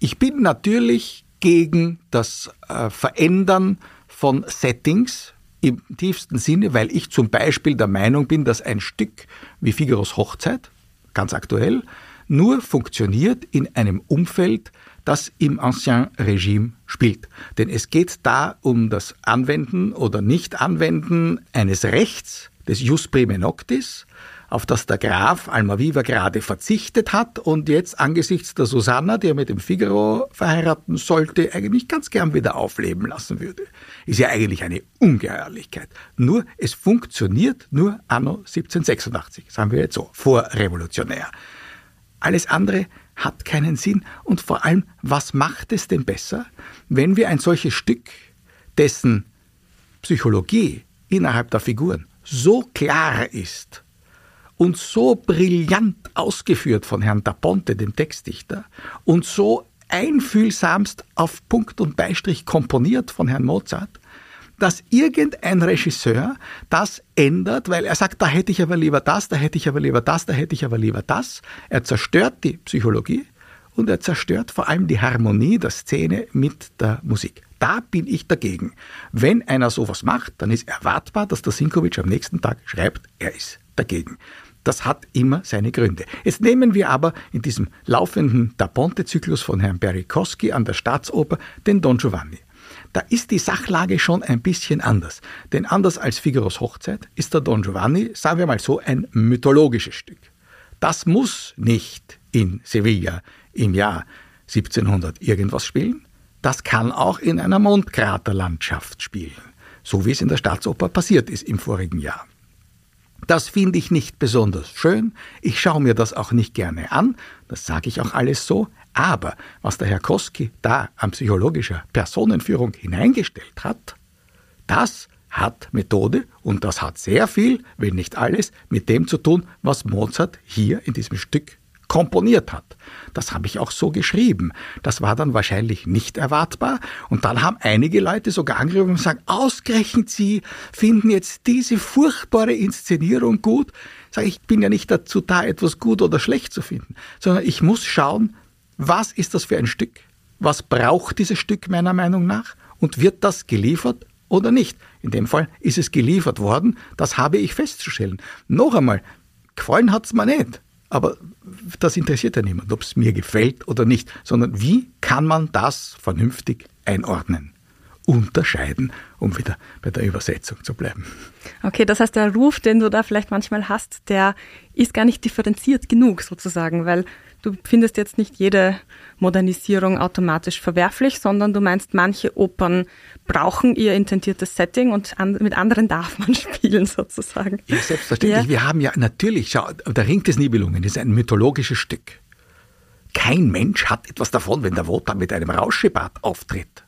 Ich bin natürlich gegen das äh, Verändern von Settings im tiefsten Sinne, weil ich zum Beispiel der Meinung bin, dass ein Stück wie Figaros Hochzeit, ganz aktuell, nur funktioniert in einem Umfeld, das im Ancien Regime spielt. Denn es geht da um das Anwenden oder Nicht-Anwenden eines Rechts des Jus Prime Noctis, auf das der Graf Almaviva gerade verzichtet hat und jetzt angesichts der Susanna, die er mit dem Figaro verheiraten sollte, eigentlich ganz gern wieder aufleben lassen würde. Ist ja eigentlich eine Ungeheuerlichkeit. Nur, es funktioniert nur anno 1786, sagen wir jetzt so, vorrevolutionär. Alles andere hat keinen Sinn und vor allem, was macht es denn besser, wenn wir ein solches Stück, dessen Psychologie innerhalb der Figuren so klar ist, und so brillant ausgeführt von Herrn da Ponte, dem Textdichter, und so einfühlsamst auf Punkt und Beistrich komponiert von Herrn Mozart, dass irgendein Regisseur das ändert, weil er sagt, da hätte ich aber lieber das, da hätte ich aber lieber das, da hätte ich aber lieber das. Er zerstört die Psychologie und er zerstört vor allem die Harmonie der Szene mit der Musik. Da bin ich dagegen. Wenn einer sowas macht, dann ist erwartbar, dass der Sinkovic am nächsten Tag schreibt, er ist dagegen. Das hat immer seine Gründe. Jetzt nehmen wir aber in diesem laufenden Da Ponte-Zyklus von Herrn Berikowski an der Staatsoper den Don Giovanni. Da ist die Sachlage schon ein bisschen anders. Denn anders als Figaros Hochzeit ist der Don Giovanni, sagen wir mal so, ein mythologisches Stück. Das muss nicht in Sevilla im Jahr 1700 irgendwas spielen. Das kann auch in einer Mondkraterlandschaft spielen. So wie es in der Staatsoper passiert ist im vorigen Jahr. Das finde ich nicht besonders schön. Ich schaue mir das auch nicht gerne an. Das sage ich auch alles so. Aber was der Herr Koski da an psychologischer Personenführung hineingestellt hat, das hat Methode und das hat sehr viel, wenn nicht alles, mit dem zu tun, was Mozart hier in diesem Stück komponiert hat. Das habe ich auch so geschrieben. Das war dann wahrscheinlich nicht erwartbar. Und dann haben einige Leute sogar angerufen und gesagt, ausgerechnet Sie finden jetzt diese furchtbare Inszenierung gut. Sag ich, bin ja nicht dazu da, etwas gut oder schlecht zu finden, sondern ich muss schauen, was ist das für ein Stück? Was braucht dieses Stück meiner Meinung nach? Und wird das geliefert oder nicht? In dem Fall ist es geliefert worden, das habe ich festzustellen. Noch einmal, gefallen hat es mir nicht. Aber das interessiert ja niemand, ob es mir gefällt oder nicht, sondern wie kann man das vernünftig einordnen? Unterscheiden, um wieder bei der Übersetzung zu bleiben. Okay, das heißt, der Ruf, den du da vielleicht manchmal hast, der ist gar nicht differenziert genug sozusagen, weil du findest jetzt nicht jede Modernisierung automatisch verwerflich, sondern du meinst, manche Opern brauchen ihr intendiertes Setting und an, mit anderen darf man spielen sozusagen. Ja, selbstverständlich. Ja. Wir haben ja natürlich, schau, der Ring des Nibelungen ist ein mythologisches Stück. Kein Mensch hat etwas davon, wenn der Wotan mit einem Rauschebart auftritt.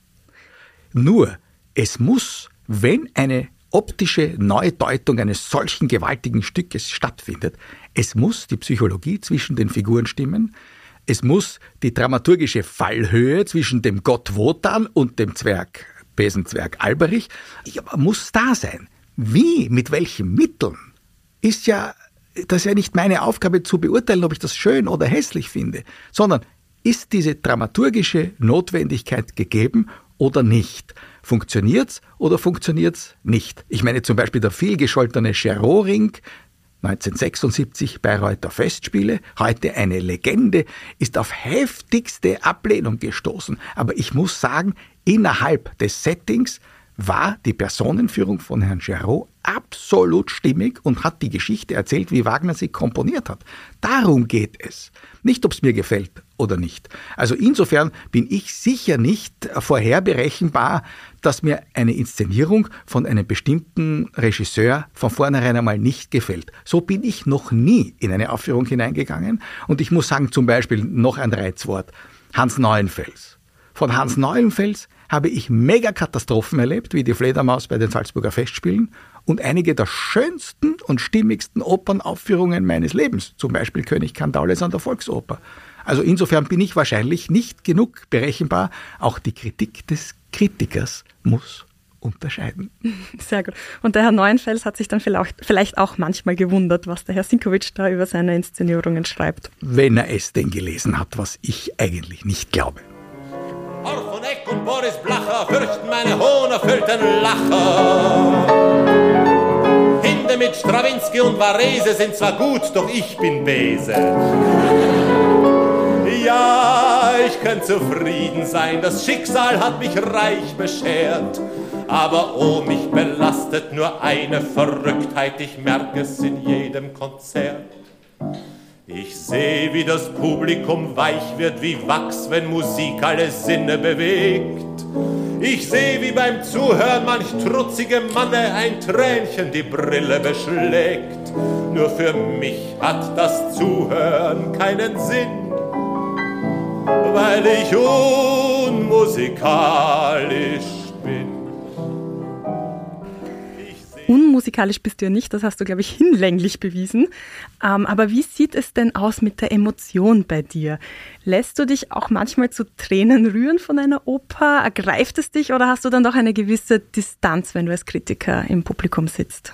Nur, es muss, wenn eine optische Neudeutung eines solchen gewaltigen Stückes stattfindet, es muss die Psychologie zwischen den Figuren stimmen, es muss die dramaturgische Fallhöhe zwischen dem Gott Wotan und dem Zwerg, Besenzwerg Alberich, ja, muss da sein. Wie, mit welchen Mitteln, ist ja, das ist ja nicht meine Aufgabe zu beurteilen, ob ich das schön oder hässlich finde, sondern ist diese dramaturgische Notwendigkeit gegeben oder nicht? Funktioniert's oder funktioniert's nicht? Ich meine zum Beispiel der vielgescholtene Cherot-Ring 1976 Bayreuther Festspiele, heute eine Legende, ist auf heftigste Ablehnung gestoßen. Aber ich muss sagen, innerhalb des Settings war die Personenführung von Herrn Giraud absolut stimmig und hat die Geschichte erzählt, wie Wagner sie komponiert hat. Darum geht es. Nicht, ob es mir gefällt oder nicht. Also insofern bin ich sicher nicht vorherberechenbar, dass mir eine Inszenierung von einem bestimmten Regisseur von vornherein einmal nicht gefällt. So bin ich noch nie in eine Aufführung hineingegangen. Und ich muss sagen, zum Beispiel noch ein Reizwort. Hans Neuenfels. Von Hans Neuenfels habe ich Megakatastrophen erlebt, wie die Fledermaus bei den Salzburger Festspielen und einige der schönsten und stimmigsten Opernaufführungen meines Lebens, zum Beispiel König Kandaules an der Volksoper. Also insofern bin ich wahrscheinlich nicht genug berechenbar. Auch die Kritik des Kritikers muss unterscheiden. Sehr gut. Und der Herr Neuenfels hat sich dann vielleicht auch manchmal gewundert, was der Herr Sinkowitsch da über seine Inszenierungen schreibt. Wenn er es denn gelesen hat, was ich eigentlich nicht glaube. Orphoneck und Boris Blacher fürchten meine hohnerfüllten Lacher. Hinde mit Strawinski und Varese sind zwar gut, doch ich bin Bese. Ja, ich könnte zufrieden sein, das Schicksal hat mich reich beschert. Aber oh, mich belastet nur eine Verrücktheit, ich merke es in jedem Konzert. Ich sehe, wie das Publikum weich wird wie Wachs, wenn Musik alle Sinne bewegt. Ich sehe, wie beim Zuhören manch trutzige Manne ein Tränchen die Brille beschlägt. Nur für mich hat das Zuhören keinen Sinn, weil ich unmusikalisch Unmusikalisch bist du ja nicht, das hast du, glaube ich, hinlänglich bewiesen. Ähm, aber wie sieht es denn aus mit der Emotion bei dir? Lässt du dich auch manchmal zu Tränen rühren von einer Oper? Ergreift es dich oder hast du dann doch eine gewisse Distanz, wenn du als Kritiker im Publikum sitzt?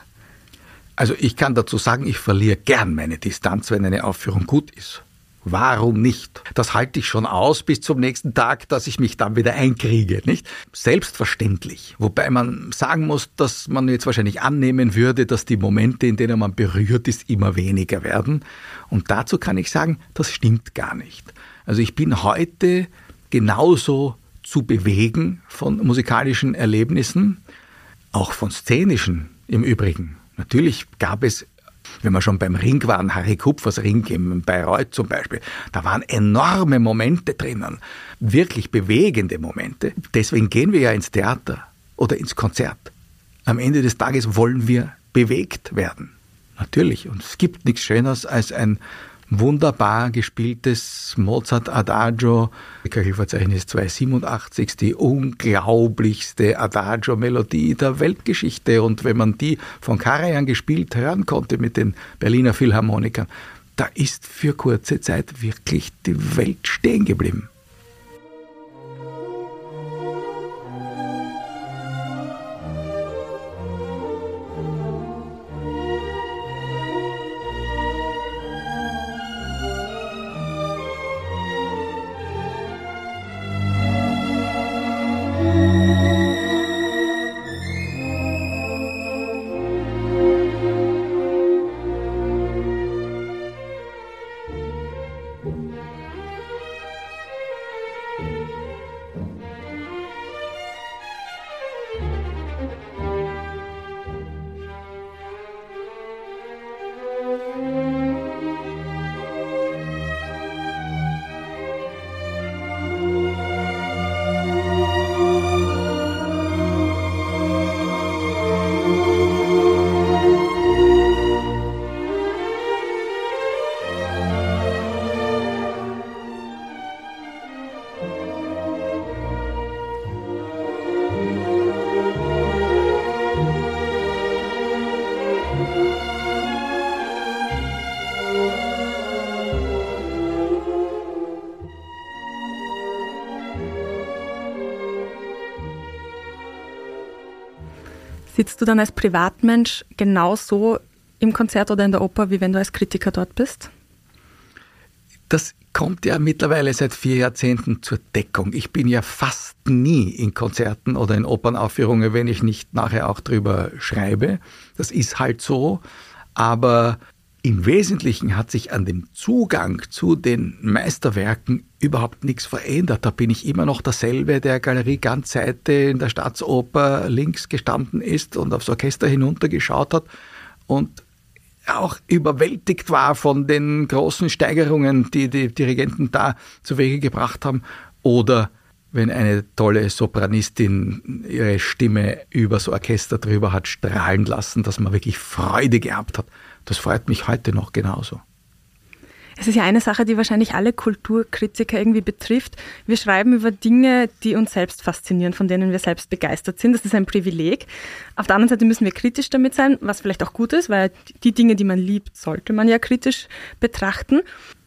Also ich kann dazu sagen, ich verliere gern meine Distanz, wenn eine Aufführung gut ist. Warum nicht? Das halte ich schon aus bis zum nächsten Tag, dass ich mich dann wieder einkriege, nicht? Selbstverständlich. Wobei man sagen muss, dass man jetzt wahrscheinlich annehmen würde, dass die Momente, in denen man berührt ist, immer weniger werden. Und dazu kann ich sagen, das stimmt gar nicht. Also ich bin heute genauso zu bewegen von musikalischen Erlebnissen, auch von szenischen im Übrigen. Natürlich gab es wenn wir schon beim Ring waren, Harry Kupfers Ring in Bayreuth zum Beispiel, da waren enorme Momente drinnen, wirklich bewegende Momente. Deswegen gehen wir ja ins Theater oder ins Konzert. Am Ende des Tages wollen wir bewegt werden. Natürlich. Und es gibt nichts Schöneres als ein wunderbar gespieltes Mozart Adagio, Köchelverzeichnis 287, die unglaublichste Adagio-Melodie der Weltgeschichte. Und wenn man die von Karajan gespielt hören konnte mit den Berliner Philharmonikern, da ist für kurze Zeit wirklich die Welt stehen geblieben. Sitzt du dann als Privatmensch genauso im Konzert oder in der Oper, wie wenn du als Kritiker dort bist? Das kommt ja mittlerweile seit vier Jahrzehnten zur Deckung. Ich bin ja fast nie in Konzerten oder in Opernaufführungen, wenn ich nicht nachher auch drüber schreibe. Das ist halt so. Aber im Wesentlichen hat sich an dem Zugang zu den Meisterwerken überhaupt nichts verändert. Da bin ich immer noch derselbe, der Galerie ganz Seite in der Staatsoper links gestanden ist und aufs Orchester hinuntergeschaut hat und auch überwältigt war von den großen Steigerungen, die die Dirigenten da zu Wege gebracht haben. Oder wenn eine tolle Sopranistin ihre Stimme übers Orchester drüber hat strahlen lassen, dass man wirklich Freude gehabt hat. Das freut mich heute noch genauso. Es ist ja eine Sache, die wahrscheinlich alle Kulturkritiker irgendwie betrifft. Wir schreiben über Dinge, die uns selbst faszinieren, von denen wir selbst begeistert sind. Das ist ein Privileg. Auf der anderen Seite müssen wir kritisch damit sein, was vielleicht auch gut ist, weil die Dinge, die man liebt, sollte man ja kritisch betrachten.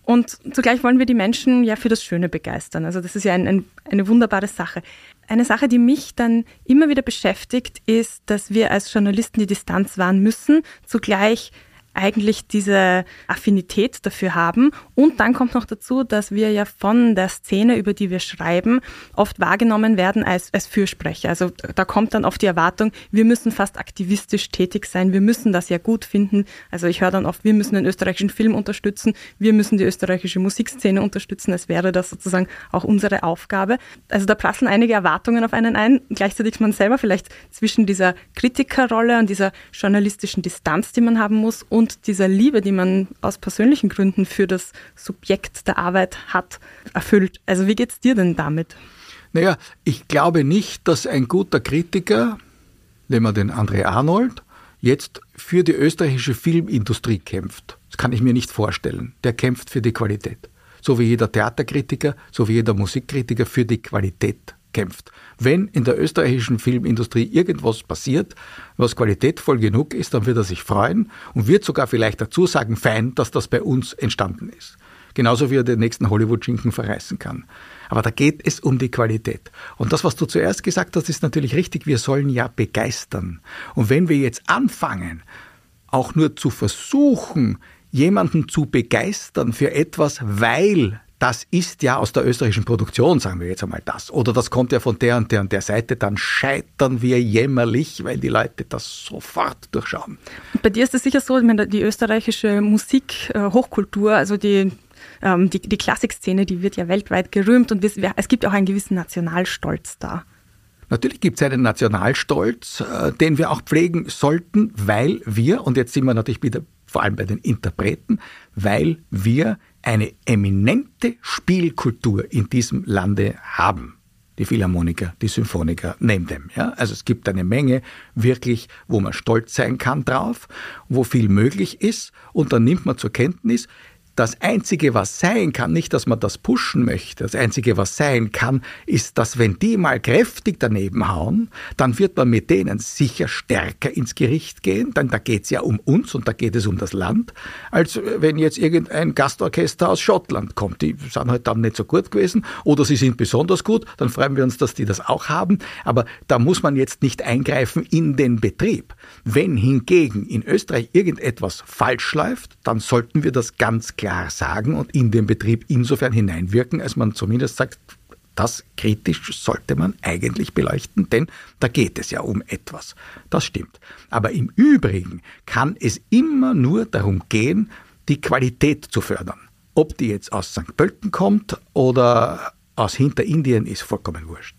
Und zugleich wollen wir die Menschen ja für das Schöne begeistern. Also das ist ja ein, ein, eine wunderbare Sache. Eine Sache, die mich dann immer wieder beschäftigt, ist, dass wir als Journalisten die Distanz wahren müssen, zugleich eigentlich diese Affinität dafür haben. Und dann kommt noch dazu, dass wir ja von der Szene, über die wir schreiben, oft wahrgenommen werden als, als Fürsprecher. Also da kommt dann oft die Erwartung, wir müssen fast aktivistisch tätig sein, wir müssen das ja gut finden. Also ich höre dann oft, wir müssen den österreichischen Film unterstützen, wir müssen die österreichische Musikszene unterstützen, als wäre das sozusagen auch unsere Aufgabe. Also da prasseln einige Erwartungen auf einen ein. Gleichzeitig ist man selber vielleicht zwischen dieser Kritikerrolle und dieser journalistischen Distanz, die man haben muss, und und dieser Liebe, die man aus persönlichen Gründen für das Subjekt der Arbeit hat, erfüllt. Also wie geht es dir denn damit? Naja, ich glaube nicht, dass ein guter Kritiker, nehmen wir den André Arnold, jetzt für die österreichische Filmindustrie kämpft. Das kann ich mir nicht vorstellen. Der kämpft für die Qualität. So wie jeder Theaterkritiker, so wie jeder Musikkritiker für die Qualität kämpft. Wenn in der österreichischen Filmindustrie irgendwas passiert, was qualitätvoll genug ist, dann wird er sich freuen und wird sogar vielleicht dazu sagen, fein, dass das bei uns entstanden ist. Genauso wie er den nächsten Hollywood-Schinken verreißen kann. Aber da geht es um die Qualität. Und das, was du zuerst gesagt hast, ist natürlich richtig. Wir sollen ja begeistern. Und wenn wir jetzt anfangen, auch nur zu versuchen, jemanden zu begeistern für etwas, weil das ist ja aus der österreichischen Produktion, sagen wir jetzt einmal das. Oder das kommt ja von der und der und der Seite, dann scheitern wir jämmerlich, weil die Leute das sofort durchschauen. Bei dir ist es sicher so, die österreichische Musik, äh, Hochkultur, also die ähm, die, die Klassikszene, die wird ja weltweit gerühmt und es gibt auch einen gewissen Nationalstolz da. Natürlich gibt es einen Nationalstolz, äh, den wir auch pflegen sollten, weil wir, und jetzt sind wir natürlich wieder vor allem bei den Interpreten, weil wir eine eminente Spielkultur in diesem Lande haben. Die Philharmoniker, die Symphoniker, name them. Ja? Also es gibt eine Menge wirklich, wo man stolz sein kann drauf, wo viel möglich ist und dann nimmt man zur Kenntnis, das Einzige, was sein kann, nicht, dass man das pushen möchte, das Einzige, was sein kann, ist, dass wenn die mal kräftig daneben hauen, dann wird man mit denen sicher stärker ins Gericht gehen, denn da geht es ja um uns und da geht es um das Land, als wenn jetzt irgendein Gastorchester aus Schottland kommt. Die sind halt dann nicht so gut gewesen oder sie sind besonders gut, dann freuen wir uns, dass die das auch haben, aber da muss man jetzt nicht eingreifen in den Betrieb. Wenn hingegen in Österreich irgendetwas falsch läuft, dann sollten wir das ganz klar sagen und in den Betrieb insofern hineinwirken, als man zumindest sagt, das kritisch sollte man eigentlich beleuchten, denn da geht es ja um etwas. Das stimmt. Aber im Übrigen kann es immer nur darum gehen, die Qualität zu fördern. Ob die jetzt aus St. Pölten kommt oder aus Hinterindien, ist vollkommen wurscht.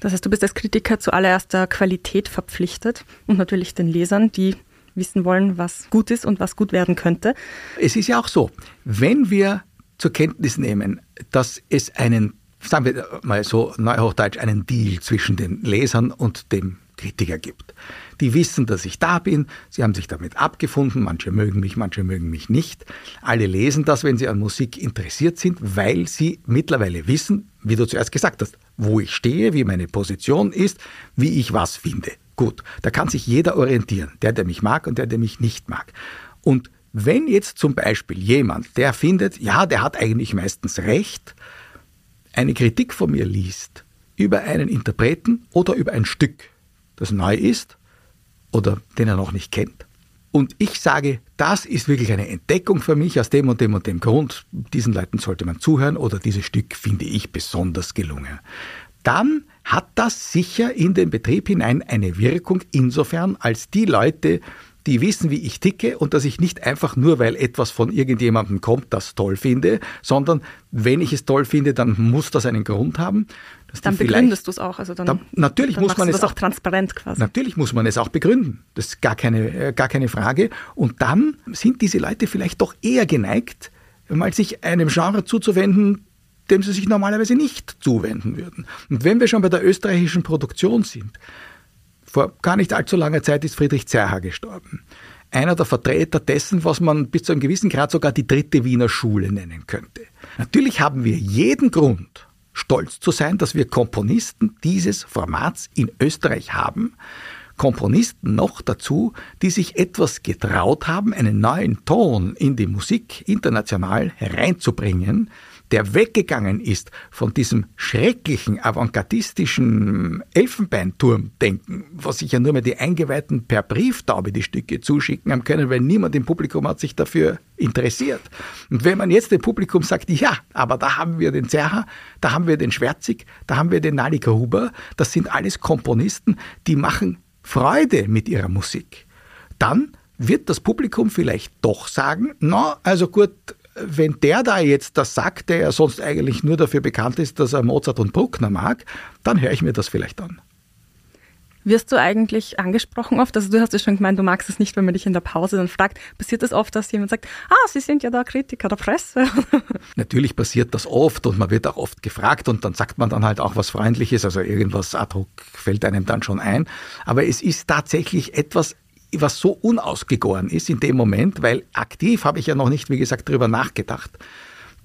Das heißt, du bist als Kritiker zuallererst der Qualität verpflichtet und natürlich den Lesern, die wissen wollen, was gut ist und was gut werden könnte. Es ist ja auch so, wenn wir zur Kenntnis nehmen, dass es einen, sagen wir mal so neuhochdeutsch, einen Deal zwischen den Lesern und dem Kritiker gibt. Die wissen, dass ich da bin, sie haben sich damit abgefunden, manche mögen mich, manche mögen mich nicht. Alle lesen das, wenn sie an Musik interessiert sind, weil sie mittlerweile wissen, wie du zuerst gesagt hast, wo ich stehe, wie meine Position ist, wie ich was finde. Gut, da kann sich jeder orientieren, der, der mich mag und der, der mich nicht mag. Und wenn jetzt zum Beispiel jemand, der findet, ja, der hat eigentlich meistens recht, eine Kritik von mir liest über einen Interpreten oder über ein Stück, das neu ist oder den er noch nicht kennt, und ich sage, das ist wirklich eine Entdeckung für mich aus dem und dem und dem Grund, diesen Leuten sollte man zuhören oder dieses Stück finde ich besonders gelungen, dann hat das sicher in den Betrieb hinein eine Wirkung insofern, als die Leute, die wissen, wie ich ticke und dass ich nicht einfach nur, weil etwas von irgendjemandem kommt, das toll finde, sondern wenn ich es toll finde, dann muss das einen Grund haben. Dann begründest du es auch. Also dann, dann natürlich dann muss man es auch transparent quasi. Natürlich muss man es auch begründen. Das ist gar keine, äh, gar keine Frage. Und dann sind diese Leute vielleicht doch eher geneigt, mal sich einem Genre zuzuwenden, dem sie sich normalerweise nicht zuwenden würden. Und wenn wir schon bei der österreichischen Produktion sind, vor gar nicht allzu langer Zeit ist Friedrich Zerha gestorben. Einer der Vertreter dessen, was man bis zu einem gewissen Grad sogar die dritte Wiener Schule nennen könnte. Natürlich haben wir jeden Grund, stolz zu sein, dass wir Komponisten dieses Formats in Österreich haben. Komponisten noch dazu, die sich etwas getraut haben, einen neuen Ton in die Musik international hereinzubringen, der weggegangen ist von diesem schrecklichen avantgardistischen Elfenbeinturmdenken, was sich ja nur mehr die Eingeweihten per Brieftaube die Stücke zuschicken haben können, weil niemand im Publikum hat sich dafür interessiert. Und wenn man jetzt dem Publikum sagt, ja, aber da haben wir den Zerha, da haben wir den Schwärzig, da haben wir den Nalika Huber, das sind alles Komponisten, die machen Freude mit ihrer Musik, dann wird das Publikum vielleicht doch sagen, na, also gut, wenn der da jetzt das sagt, der ja sonst eigentlich nur dafür bekannt ist, dass er Mozart und Bruckner mag, dann höre ich mir das vielleicht an. Wirst du eigentlich angesprochen oft? Also du hast ja schon gemeint, du magst es nicht, wenn man dich in der Pause dann fragt. Passiert es oft, dass jemand sagt, ah, Sie sind ja der Kritiker der Presse? Natürlich passiert das oft und man wird auch oft gefragt und dann sagt man dann halt auch was Freundliches, also irgendwas ad hoc fällt einem dann schon ein. Aber es ist tatsächlich etwas was so unausgegoren ist in dem Moment, weil aktiv habe ich ja noch nicht, wie gesagt, darüber nachgedacht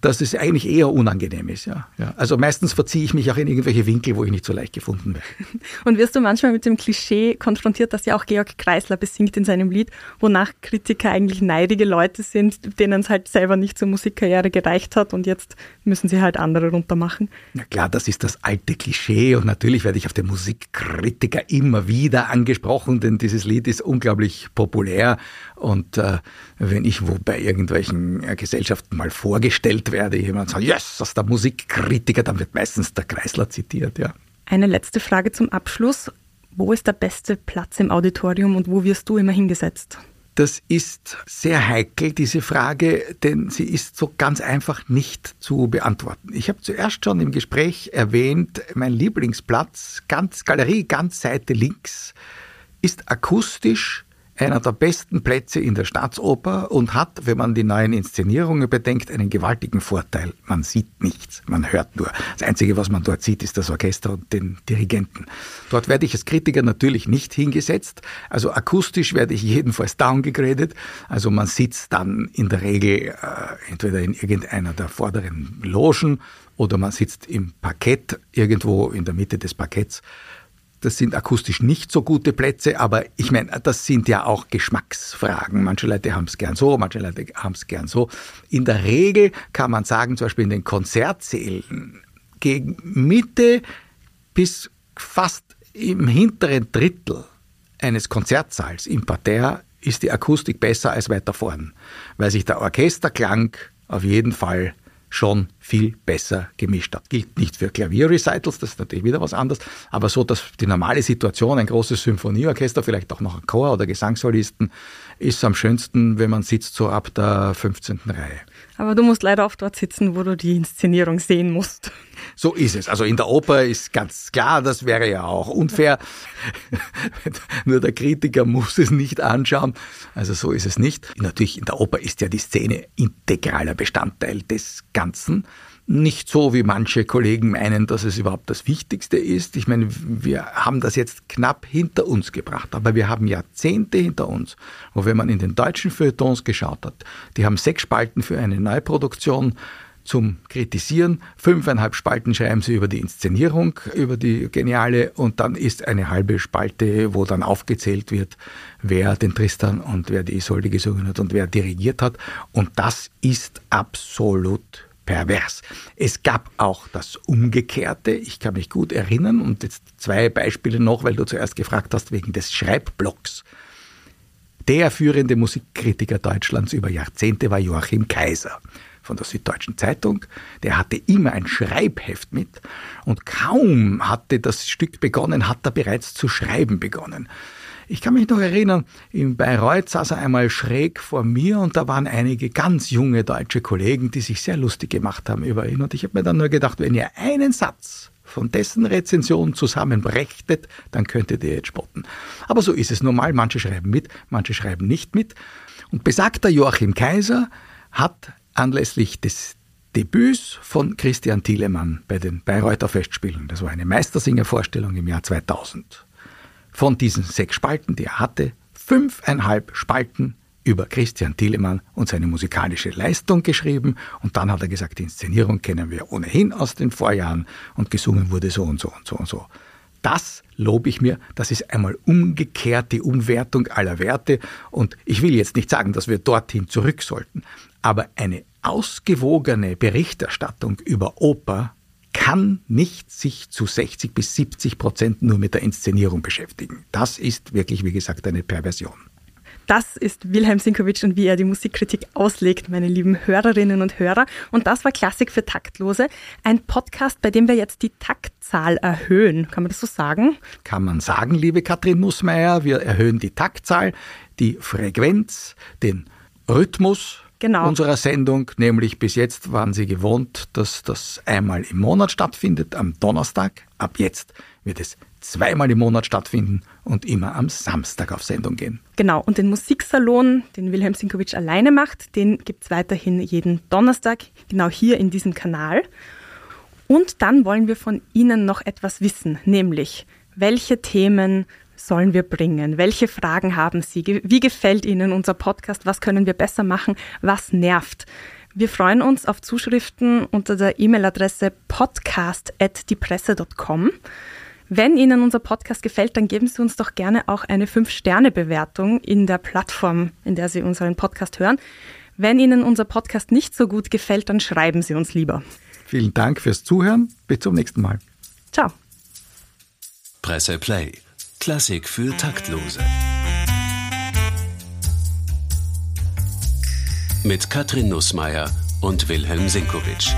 dass es eigentlich eher unangenehm ist. Ja. ja. Also meistens verziehe ich mich auch in irgendwelche Winkel, wo ich nicht so leicht gefunden werde. Und wirst du manchmal mit dem Klischee konfrontiert, dass ja auch Georg Kreisler besingt in seinem Lied, wonach Kritiker eigentlich neidige Leute sind, denen es halt selber nicht zur Musikkarriere gereicht hat und jetzt müssen sie halt andere runtermachen? Na klar, das ist das alte Klischee und natürlich werde ich auf den Musikkritiker immer wieder angesprochen, denn dieses Lied ist unglaublich populär und äh, wenn ich wo bei irgendwelchen äh, Gesellschaften mal vorgestellt werde, jemand sagt, yes, das ist der Musikkritiker, dann wird meistens der Kreisler zitiert, ja. Eine letzte Frage zum Abschluss. Wo ist der beste Platz im Auditorium und wo wirst du immer hingesetzt? Das ist sehr heikel, diese Frage, denn sie ist so ganz einfach nicht zu beantworten. Ich habe zuerst schon im Gespräch erwähnt, mein Lieblingsplatz, ganz Galerie, ganz Seite links, ist akustisch einer der besten Plätze in der Staatsoper und hat, wenn man die neuen Inszenierungen bedenkt, einen gewaltigen Vorteil. Man sieht nichts, man hört nur. Das Einzige, was man dort sieht, ist das Orchester und den Dirigenten. Dort werde ich als Kritiker natürlich nicht hingesetzt. Also akustisch werde ich jedenfalls downgegradet. Also man sitzt dann in der Regel äh, entweder in irgendeiner der vorderen Logen oder man sitzt im Parkett irgendwo in der Mitte des Parketts das sind akustisch nicht so gute Plätze, aber ich meine, das sind ja auch Geschmacksfragen. Manche Leute haben es gern so, manche Leute haben es gern so. In der Regel kann man sagen, zum Beispiel in den Konzertsälen, gegen Mitte bis fast im hinteren Drittel eines Konzertsaals im Parterre ist die Akustik besser als weiter vorn, weil sich der Orchesterklang auf jeden Fall schon viel besser gemischt hat. Gilt nicht für Klavierrecitals, das ist natürlich wieder was anderes, aber so, dass die normale Situation, ein großes Symphonieorchester, vielleicht auch noch ein Chor oder Gesangssolisten, ist am schönsten, wenn man sitzt so ab der 15. Reihe. Aber du musst leider oft dort sitzen, wo du die Inszenierung sehen musst. So ist es. Also in der Oper ist ganz klar, das wäre ja auch unfair. Nur der Kritiker muss es nicht anschauen. Also so ist es nicht. Natürlich in der Oper ist ja die Szene integraler Bestandteil des Ganzen. Nicht so, wie manche Kollegen meinen, dass es überhaupt das Wichtigste ist. Ich meine, wir haben das jetzt knapp hinter uns gebracht, aber wir haben Jahrzehnte hinter uns, wo wenn man in den deutschen Feuilletons geschaut hat, die haben sechs Spalten für eine Neuproduktion zum Kritisieren. Fünfeinhalb Spalten schreiben sie über die Inszenierung, über die geniale und dann ist eine halbe Spalte, wo dann aufgezählt wird, wer den Tristan und wer die Isolde gesungen hat und wer dirigiert hat. Und das ist absolut pervers. Es gab auch das Umgekehrte. Ich kann mich gut erinnern und jetzt zwei Beispiele noch, weil du zuerst gefragt hast wegen des Schreibblocks. Der führende Musikkritiker Deutschlands über Jahrzehnte war Joachim Kaiser von der Süddeutschen Zeitung. Der hatte immer ein Schreibheft mit und kaum hatte das Stück begonnen, hat er bereits zu schreiben begonnen. Ich kann mich noch erinnern, in Bayreuth saß er einmal schräg vor mir und da waren einige ganz junge deutsche Kollegen, die sich sehr lustig gemacht haben über ihn. Und ich habe mir dann nur gedacht, wenn ihr einen Satz von dessen Rezension zusammenbrechtet, dann könntet ihr jetzt spotten. Aber so ist es normal. Manche schreiben mit, manche schreiben nicht mit. Und besagter Joachim Kaiser hat anlässlich des Debüts von Christian Thielemann bei den Bayreuther Festspielen, das war eine Meistersingervorstellung im Jahr 2000, von diesen sechs Spalten, die er hatte, fünfeinhalb Spalten über Christian Thielemann und seine musikalische Leistung geschrieben. Und dann hat er gesagt, die Inszenierung kennen wir ohnehin aus den Vorjahren. Und gesungen wurde so und so und so und so. Das lobe ich mir, das ist einmal umgekehrt die Umwertung aller Werte und ich will jetzt nicht sagen, dass wir dorthin zurück sollten, aber eine ausgewogene Berichterstattung über Oper kann nicht sich zu 60 bis 70 Prozent nur mit der Inszenierung beschäftigen. Das ist wirklich, wie gesagt, eine Perversion. Das ist Wilhelm Sinkowitsch und wie er die Musikkritik auslegt, meine lieben Hörerinnen und Hörer. Und das war Klassik für Taktlose, ein Podcast, bei dem wir jetzt die Taktzahl erhöhen. Kann man das so sagen? Kann man sagen, liebe Katrin Nussmeier. Wir erhöhen die Taktzahl, die Frequenz, den Rhythmus genau. unserer Sendung, nämlich bis jetzt waren Sie gewohnt, dass das einmal im Monat stattfindet, am Donnerstag. Ab jetzt wird es zweimal im Monat stattfinden und immer am Samstag auf Sendung gehen. Genau, und den Musiksalon, den Wilhelm Sinkowitsch alleine macht, den gibt es weiterhin jeden Donnerstag, genau hier in diesem Kanal. Und dann wollen wir von Ihnen noch etwas wissen, nämlich welche Themen sollen wir bringen? Welche Fragen haben Sie? Wie gefällt Ihnen unser Podcast? Was können wir besser machen? Was nervt? Wir freuen uns auf Zuschriften unter der E-Mail-Adresse podcast.diepresse.com. Wenn Ihnen unser Podcast gefällt, dann geben Sie uns doch gerne auch eine 5-Sterne-Bewertung in der Plattform, in der Sie unseren Podcast hören. Wenn Ihnen unser Podcast nicht so gut gefällt, dann schreiben Sie uns lieber. Vielen Dank fürs Zuhören. Bis zum nächsten Mal. Ciao. Presse Play. Klassik für Taktlose. Mit Katrin Nussmeier und Wilhelm Sinkowitsch.